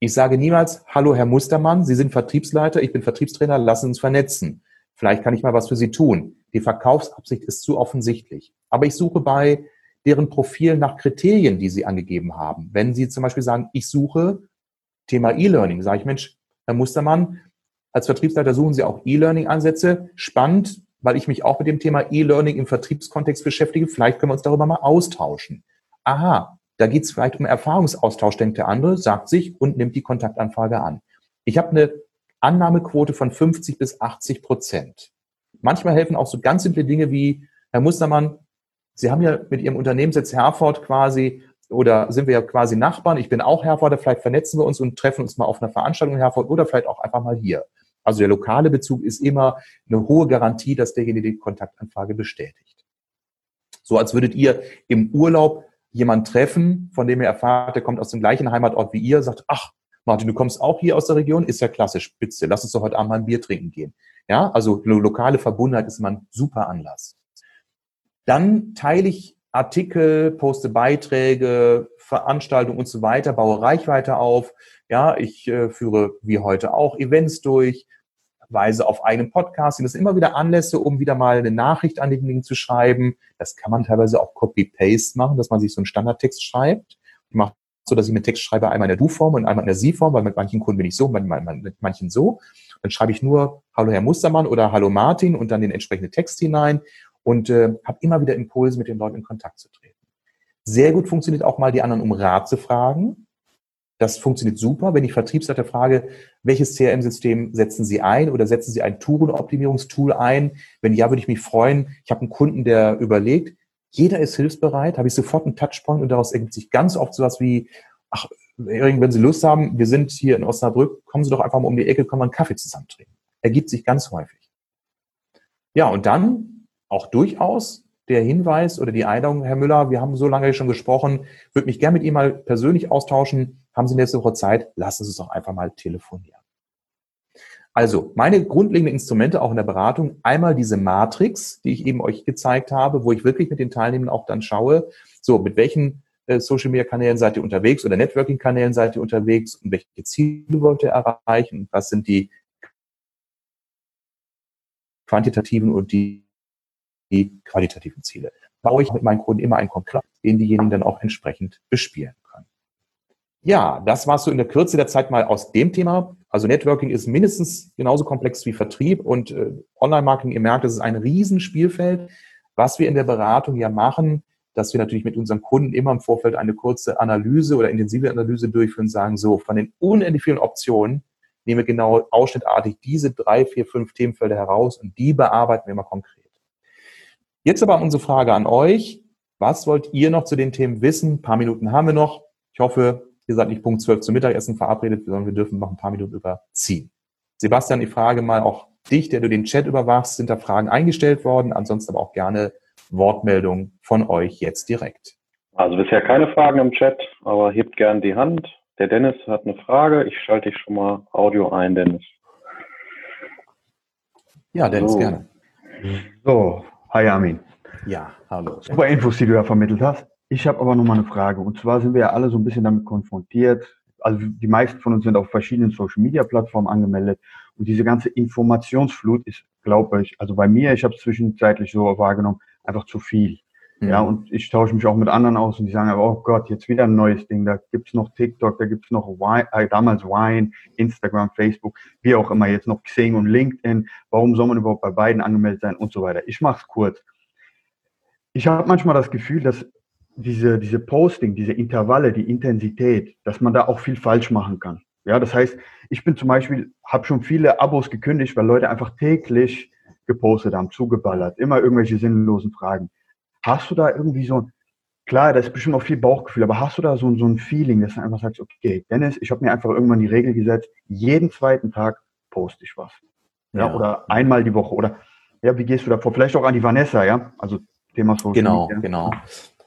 Ich sage niemals, hallo Herr Mustermann, Sie sind Vertriebsleiter, ich bin Vertriebstrainer, lassen uns vernetzen. Vielleicht kann ich mal was für Sie tun. Die Verkaufsabsicht ist zu offensichtlich. Aber ich suche bei deren Profil nach Kriterien, die Sie angegeben haben. Wenn Sie zum Beispiel sagen, ich suche Thema E-Learning, sage ich, Mensch, Herr Mustermann, als Vertriebsleiter suchen Sie auch E-Learning-Ansätze. Spannend, weil ich mich auch mit dem Thema E-Learning im Vertriebskontext beschäftige. Vielleicht können wir uns darüber mal austauschen. Aha, da geht es vielleicht um Erfahrungsaustausch, denkt der andere, sagt sich und nimmt die Kontaktanfrage an. Ich habe eine Annahmequote von 50 bis 80 Prozent. Manchmal helfen auch so ganz simple Dinge wie, Herr Mustermann, Sie haben ja mit Ihrem Unternehmenssitz Herford quasi oder sind wir ja quasi Nachbarn. Ich bin auch Herforder, vielleicht vernetzen wir uns und treffen uns mal auf einer Veranstaltung in Herford oder vielleicht auch einfach mal hier. Also der lokale Bezug ist immer eine hohe Garantie, dass derjenige die Kontaktanfrage bestätigt. So als würdet ihr im Urlaub jemanden treffen, von dem ihr erfahrt, der kommt aus dem gleichen Heimatort wie ihr, sagt, ach, Martin, du kommst auch hier aus der Region, ist ja klasse, spitze, lass uns doch heute Abend mal ein Bier trinken gehen. Ja, also lokale Verbundenheit ist immer ein super Anlass. Dann teile ich Artikel, poste Beiträge, Veranstaltungen und so weiter, baue Reichweite auf. Ja, ich äh, führe wie heute auch Events durch, Weise auf einem Podcast. Das sind immer wieder Anlässe, um wieder mal eine Nachricht an den Ding zu schreiben. Das kann man teilweise auch Copy-Paste machen, dass man sich so einen Standardtext schreibt. Ich mache so, dass ich mir Text schreibe, einmal in der Du-Form und einmal in der Sie-Form, weil mit manchen Kunden bin ich so, mit manchen so. Dann schreibe ich nur Hallo Herr Mustermann oder Hallo Martin und dann den entsprechenden Text hinein und äh, habe immer wieder Impulse, mit den Leuten in Kontakt zu treten. Sehr gut funktioniert auch mal die anderen um Rat zu fragen. Das funktioniert super, wenn ich Vertriebsleiter frage, welches CRM-System setzen Sie ein oder setzen Sie ein Tourenoptimierungstool ein? Wenn ja, würde ich mich freuen. Ich habe einen Kunden, der überlegt, jeder ist hilfsbereit, habe ich sofort einen Touchpoint und daraus ergibt sich ganz oft sowas wie, ach, Hering, wenn Sie Lust haben, wir sind hier in Osnabrück, kommen Sie doch einfach mal um die Ecke, kommen wir einen Kaffee zusammen trinken. Ergibt sich ganz häufig. Ja, und dann auch durchaus der Hinweis oder die Einladung, Herr Müller, wir haben so lange schon gesprochen, würde mich gerne mit Ihnen mal persönlich austauschen. Haben Sie nächste Woche Zeit? Lassen Sie uns doch einfach mal telefonieren. Also, meine grundlegenden Instrumente auch in der Beratung, einmal diese Matrix, die ich eben euch gezeigt habe, wo ich wirklich mit den Teilnehmern auch dann schaue, so, mit welchen äh, Social Media Kanälen seid ihr unterwegs oder Networking Kanälen seid ihr unterwegs und welche Ziele wollt ihr erreichen? Was sind die quantitativen und die, die qualitativen Ziele? Baue ich mit meinen Kunden immer einen Konklave, den diejenigen dann auch entsprechend bespielen können. Ja, das war so in der Kürze der Zeit mal aus dem Thema. Also Networking ist mindestens genauso komplex wie Vertrieb und äh, Online-Marketing, ihr merkt, es ist ein Riesenspielfeld. Was wir in der Beratung ja machen, dass wir natürlich mit unseren Kunden immer im Vorfeld eine kurze Analyse oder intensive Analyse durchführen und sagen, so, von den unendlich vielen Optionen nehmen wir genau ausschnittartig diese drei, vier, fünf Themenfelder heraus und die bearbeiten wir immer konkret. Jetzt aber unsere Frage an euch. Was wollt ihr noch zu den Themen wissen? Ein paar Minuten haben wir noch. Ich hoffe, ihr seid nicht Punkt 12 zum Mittagessen verabredet, sondern wir dürfen noch ein paar Minuten überziehen. Sebastian, die Frage mal auch dich, der du den Chat überwachst, sind da Fragen eingestellt worden? Ansonsten aber auch gerne Wortmeldung von euch jetzt direkt. Also bisher keine Fragen im Chat, aber hebt gern die Hand. Der Dennis hat eine Frage. Ich schalte dich schon mal Audio ein, Dennis. Ja, Dennis, so. gerne. So, hi Armin. Ja, hallo. Super Infos, die du ja vermittelt hast. Ich habe aber noch mal eine Frage. Und zwar sind wir ja alle so ein bisschen damit konfrontiert. Also die meisten von uns sind auf verschiedenen Social-Media-Plattformen angemeldet. Und diese ganze Informationsflut ist, glaube ich, also bei mir, ich habe es zwischenzeitlich so wahrgenommen, einfach zu viel. Mhm. Ja, und ich tausche mich auch mit anderen aus und die sagen oh Gott, jetzt wieder ein neues Ding, da gibt's noch TikTok, da gibt's noch Wine, äh, damals Wine, Instagram, Facebook, wie auch immer, jetzt noch Xing und LinkedIn, warum soll man überhaupt bei beiden angemeldet sein und so weiter. Ich mache es kurz. Ich habe manchmal das Gefühl, dass diese, diese Posting, diese Intervalle, die Intensität, dass man da auch viel falsch machen kann. Ja, das heißt, ich bin zum Beispiel, habe schon viele Abos gekündigt, weil Leute einfach täglich gepostet haben, zugeballert, immer irgendwelche sinnlosen Fragen. Hast du da irgendwie so ein, klar, da ist bestimmt auch viel Bauchgefühl, aber hast du da so, so ein Feeling, dass du einfach sagst, okay, Dennis, ich habe mir einfach irgendwann die Regel gesetzt, jeden zweiten Tag poste ich was. Ja, ja, oder einmal die Woche oder ja, wie gehst du da vor? Vielleicht auch an die Vanessa, ja? Also Thema Social Genau, Media. genau.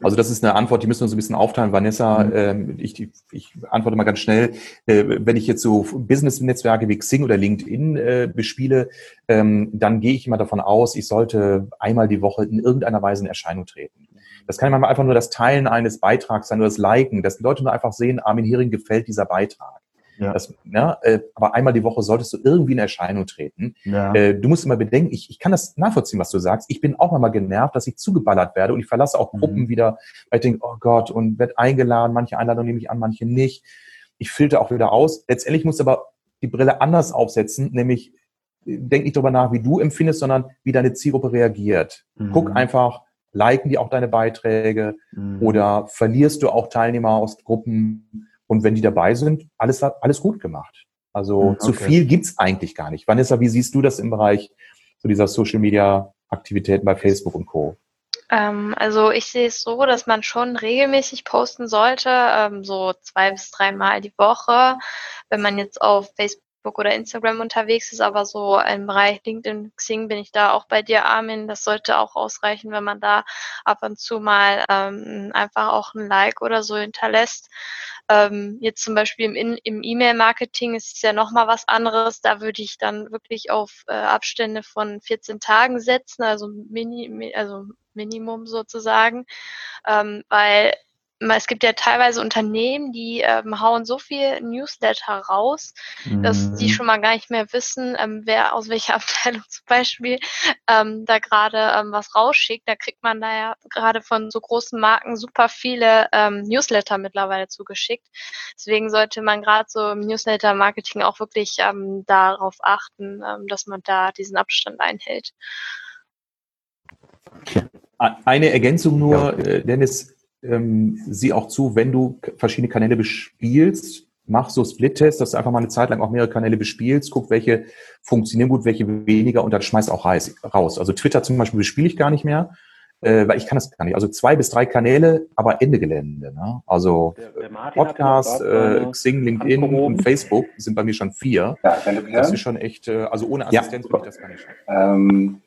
Also das ist eine Antwort, die müssen wir uns ein bisschen aufteilen. Vanessa, mhm. ähm, ich, ich antworte mal ganz schnell. Äh, wenn ich jetzt so Business-Netzwerke wie Xing oder LinkedIn äh, bespiele, ähm, dann gehe ich immer davon aus, ich sollte einmal die Woche in irgendeiner Weise in Erscheinung treten. Das kann manchmal einfach nur das Teilen eines Beitrags sein, nur das Liken, dass die Leute nur einfach sehen, Armin Hering gefällt dieser Beitrag. Ja. Das, ja, äh, aber einmal die Woche solltest du irgendwie in Erscheinung treten. Ja. Äh, du musst immer bedenken, ich, ich kann das nachvollziehen, was du sagst. Ich bin auch mal genervt, dass ich zugeballert werde und ich verlasse auch mhm. Gruppen wieder, weil ich denke, oh Gott, und werde eingeladen, manche Einladungen nehme ich an, manche nicht. Ich filter auch wieder aus. Letztendlich musst du aber die Brille anders aufsetzen, nämlich äh, denk nicht darüber nach, wie du empfindest, sondern wie deine Zielgruppe reagiert. Mhm. Guck einfach, liken die auch deine Beiträge mhm. oder verlierst du auch Teilnehmer aus Gruppen, und wenn die dabei sind, alles, alles gut gemacht. Also hm, okay. zu viel gibt's eigentlich gar nicht. Vanessa, wie siehst du das im Bereich so dieser Social Media Aktivitäten bei Facebook und Co.? Ähm, also ich sehe es so, dass man schon regelmäßig posten sollte, ähm, so zwei bis dreimal die Woche. Wenn man jetzt auf Facebook oder Instagram unterwegs ist, aber so im Bereich LinkedIn, Xing bin ich da auch bei dir, Armin. Das sollte auch ausreichen, wenn man da ab und zu mal ähm, einfach auch ein Like oder so hinterlässt. Ähm, jetzt zum Beispiel im, im E-Mail-Marketing ist es ja nochmal was anderes. Da würde ich dann wirklich auf äh, Abstände von 14 Tagen setzen, also, Mini, also Minimum sozusagen, ähm, weil es gibt ja teilweise Unternehmen, die ähm, hauen so viel Newsletter raus, mhm. dass die mhm. schon mal gar nicht mehr wissen, ähm, wer aus welcher Abteilung zum Beispiel ähm, da gerade ähm, was rausschickt. Da kriegt man da ja gerade von so großen Marken super viele ähm, Newsletter mittlerweile zugeschickt. Deswegen sollte man gerade so im Newsletter-Marketing auch wirklich ähm, darauf achten, ähm, dass man da diesen Abstand einhält. Eine Ergänzung nur, ja. Äh, Dennis, ähm, sieh auch zu, wenn du verschiedene Kanäle bespielst, mach so Split-Test, dass du einfach mal eine Zeit lang auch mehrere Kanäle bespielst, guck, welche funktionieren gut, welche weniger und dann schmeiß auch raus. Also Twitter zum Beispiel bespiele ich gar nicht mehr. äh, weil ich kann das gar nicht. Also zwei bis drei Kanäle, aber Ende Gelände. Ne? Also der, der Podcast, äh, Xing, LinkedIn und Facebook sind bei mir schon vier. Ja, das ist schon echt, äh, also ohne Assistenz ja. würde ich das gar nicht schaffen. Ähm,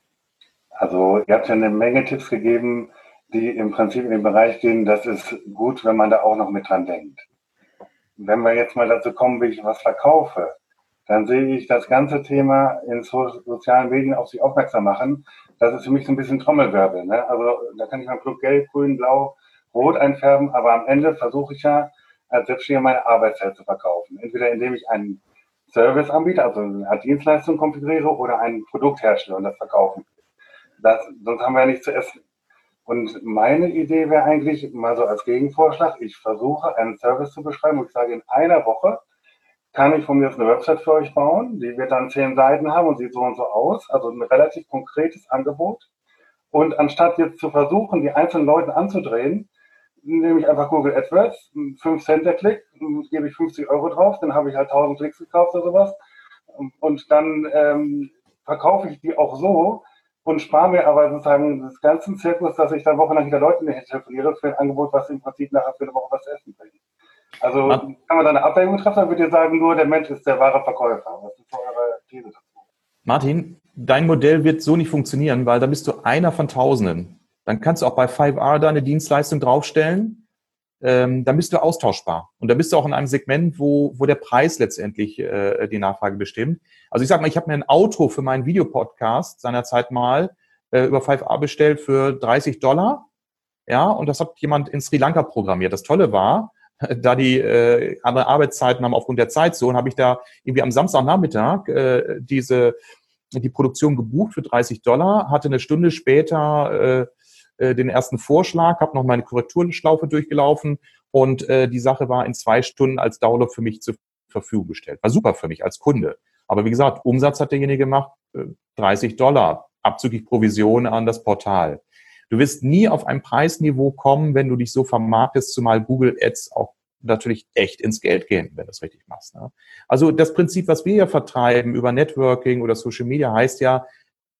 also ihr habt ja eine Menge Tipps gegeben, die im Prinzip in den Bereich gehen, das ist gut, wenn man da auch noch mit dran denkt. Wenn wir jetzt mal dazu kommen, wie ich was verkaufe, dann sehe ich das ganze Thema in so sozialen Medien auf sich aufmerksam machen. Das ist für mich so ein bisschen Trommelwirbel. Ne? Also da kann ich mal Club gelb, grün, blau, rot einfärben, aber am Ende versuche ich ja als Selbstständiger meine Arbeitszeit zu verkaufen. Entweder indem ich einen Service anbiete, also eine Dienstleistung konfiguriere oder ein Produkt herstelle und das verkaufen. Das, sonst haben wir ja nichts zu essen. Und meine Idee wäre eigentlich mal so als Gegenvorschlag, ich versuche einen Service zu beschreiben und ich sage, in einer Woche kann ich von mir aus eine Website für euch bauen, die wird dann zehn Seiten haben und sieht so und so aus, also ein relativ konkretes Angebot. Und anstatt jetzt zu versuchen, die einzelnen Leute anzudrehen, nehme ich einfach Google AdWords, 5 Cent der Klick, gebe ich 50 Euro drauf, dann habe ich halt 1000 Klicks gekauft oder sowas. Und dann ähm, verkaufe ich die auch so, und spare mir aber sozusagen das ganze Zirkus, dass ich dann wochenlang wieder Leuten telefoniere für ein Angebot, was im Prinzip nachher für eine Woche was zu essen bringt. Also kann man da eine Abwägung treffen, dann würde ich sagen, nur der Mensch ist der wahre Verkäufer. Was ist eure These dazu? Martin, dein Modell wird so nicht funktionieren, weil da bist du einer von Tausenden. Dann kannst du auch bei 5R deine Dienstleistung draufstellen ähm, dann bist du austauschbar. Und da bist du auch in einem Segment, wo, wo der Preis letztendlich äh, die Nachfrage bestimmt. Also ich sag mal, ich habe mir ein Auto für meinen Videopodcast seinerzeit mal äh, über 5A bestellt für 30 Dollar. Ja, und das hat jemand in Sri Lanka programmiert. Das Tolle war, da die äh, andere Arbeitszeiten haben aufgrund der Zeitzone, habe ich da irgendwie am Samstagnachmittag äh, diese die Produktion gebucht für 30 Dollar, hatte eine Stunde später äh, äh, den ersten Vorschlag, habe noch meine Korrekturschlaufe durchgelaufen und äh, die Sache war in zwei Stunden als Download für mich zur Verfügung gestellt. War super für mich als Kunde. Aber wie gesagt, Umsatz hat derjenige gemacht, äh, 30 Dollar, abzüglich Provision an das Portal. Du wirst nie auf ein Preisniveau kommen, wenn du dich so vermarktest, zumal Google Ads auch natürlich echt ins Geld gehen, wenn du es richtig machst. Ne? Also das Prinzip, was wir hier vertreiben über Networking oder Social Media, heißt ja,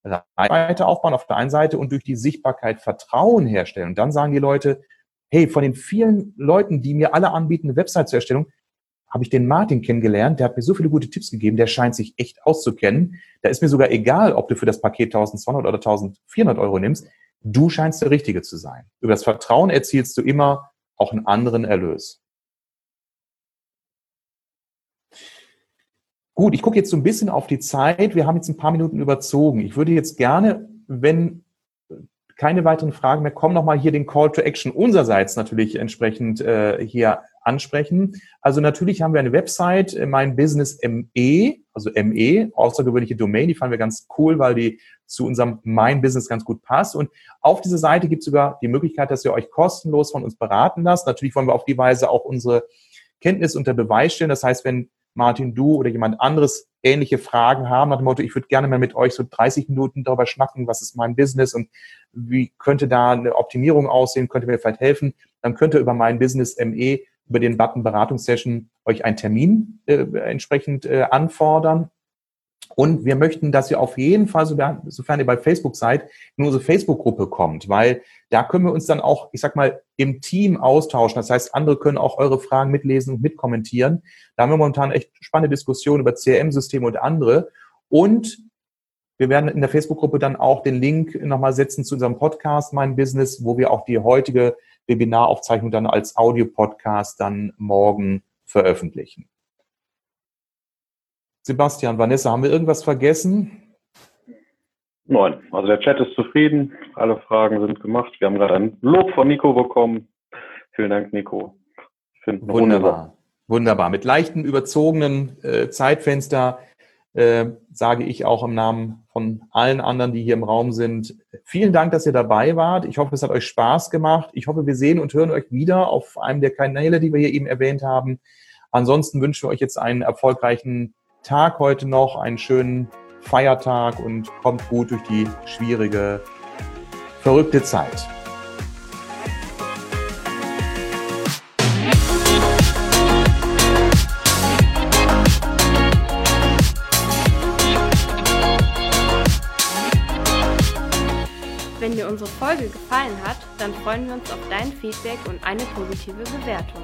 Reichweite aufbauen auf der einen Seite und durch die Sichtbarkeit Vertrauen herstellen. Und dann sagen die Leute, hey, von den vielen Leuten, die mir alle anbieten, eine Website zur Erstellung, habe ich den Martin kennengelernt, der hat mir so viele gute Tipps gegeben, der scheint sich echt auszukennen. Da ist mir sogar egal, ob du für das Paket 1200 oder 1400 Euro nimmst. Du scheinst der Richtige zu sein. Über das Vertrauen erzielst du immer auch einen anderen Erlös. Gut, ich gucke jetzt so ein bisschen auf die Zeit. Wir haben jetzt ein paar Minuten überzogen. Ich würde jetzt gerne, wenn keine weiteren Fragen mehr kommen, nochmal hier den Call to Action unsererseits natürlich entsprechend äh, hier ansprechen. Also natürlich haben wir eine Website, äh, mein Business ME, also ME, außergewöhnliche Domain, die fanden wir ganz cool, weil die zu unserem Mein Business ganz gut passt. Und auf dieser Seite gibt es sogar die Möglichkeit, dass ihr euch kostenlos von uns beraten lasst. Natürlich wollen wir auf die Weise auch unsere Kenntnis unter Beweis stellen. Das heißt, wenn Martin, du oder jemand anderes ähnliche Fragen haben, nach dem Motto, ich würde gerne mal mit euch so 30 Minuten darüber schnacken, was ist mein Business und wie könnte da eine Optimierung aussehen, könnte mir vielleicht helfen, dann könnt ihr über mein Business ME, über den Button Beratungssession euch einen Termin äh, entsprechend äh, anfordern. Und wir möchten, dass ihr auf jeden Fall, sofern ihr bei Facebook seid, in unsere Facebook-Gruppe kommt, weil da können wir uns dann auch, ich sag mal, im Team austauschen. Das heißt, andere können auch eure Fragen mitlesen und mitkommentieren. Da haben wir momentan echt spannende Diskussionen über CRM-Systeme und andere. Und wir werden in der Facebook-Gruppe dann auch den Link nochmal setzen zu unserem Podcast, mein Business, wo wir auch die heutige Webinaraufzeichnung dann als Audio-Podcast dann morgen veröffentlichen. Sebastian, Vanessa, haben wir irgendwas vergessen? Nein, also der Chat ist zufrieden, alle Fragen sind gemacht. Wir haben gerade ein Lob von Nico bekommen. Vielen Dank, Nico. Wunderbar, wunderbar. Wunderbar. Mit leichten, überzogenen äh, Zeitfenster äh, sage ich auch im Namen von allen anderen, die hier im Raum sind, vielen Dank, dass ihr dabei wart. Ich hoffe, es hat euch Spaß gemacht. Ich hoffe, wir sehen und hören euch wieder auf einem der Kanäle, die wir hier eben erwähnt haben. Ansonsten wünschen wir euch jetzt einen erfolgreichen Tag heute noch, einen schönen Feiertag und kommt gut durch die schwierige, verrückte Zeit. unsere Folge gefallen hat, dann freuen wir uns auf dein Feedback und eine positive Bewertung.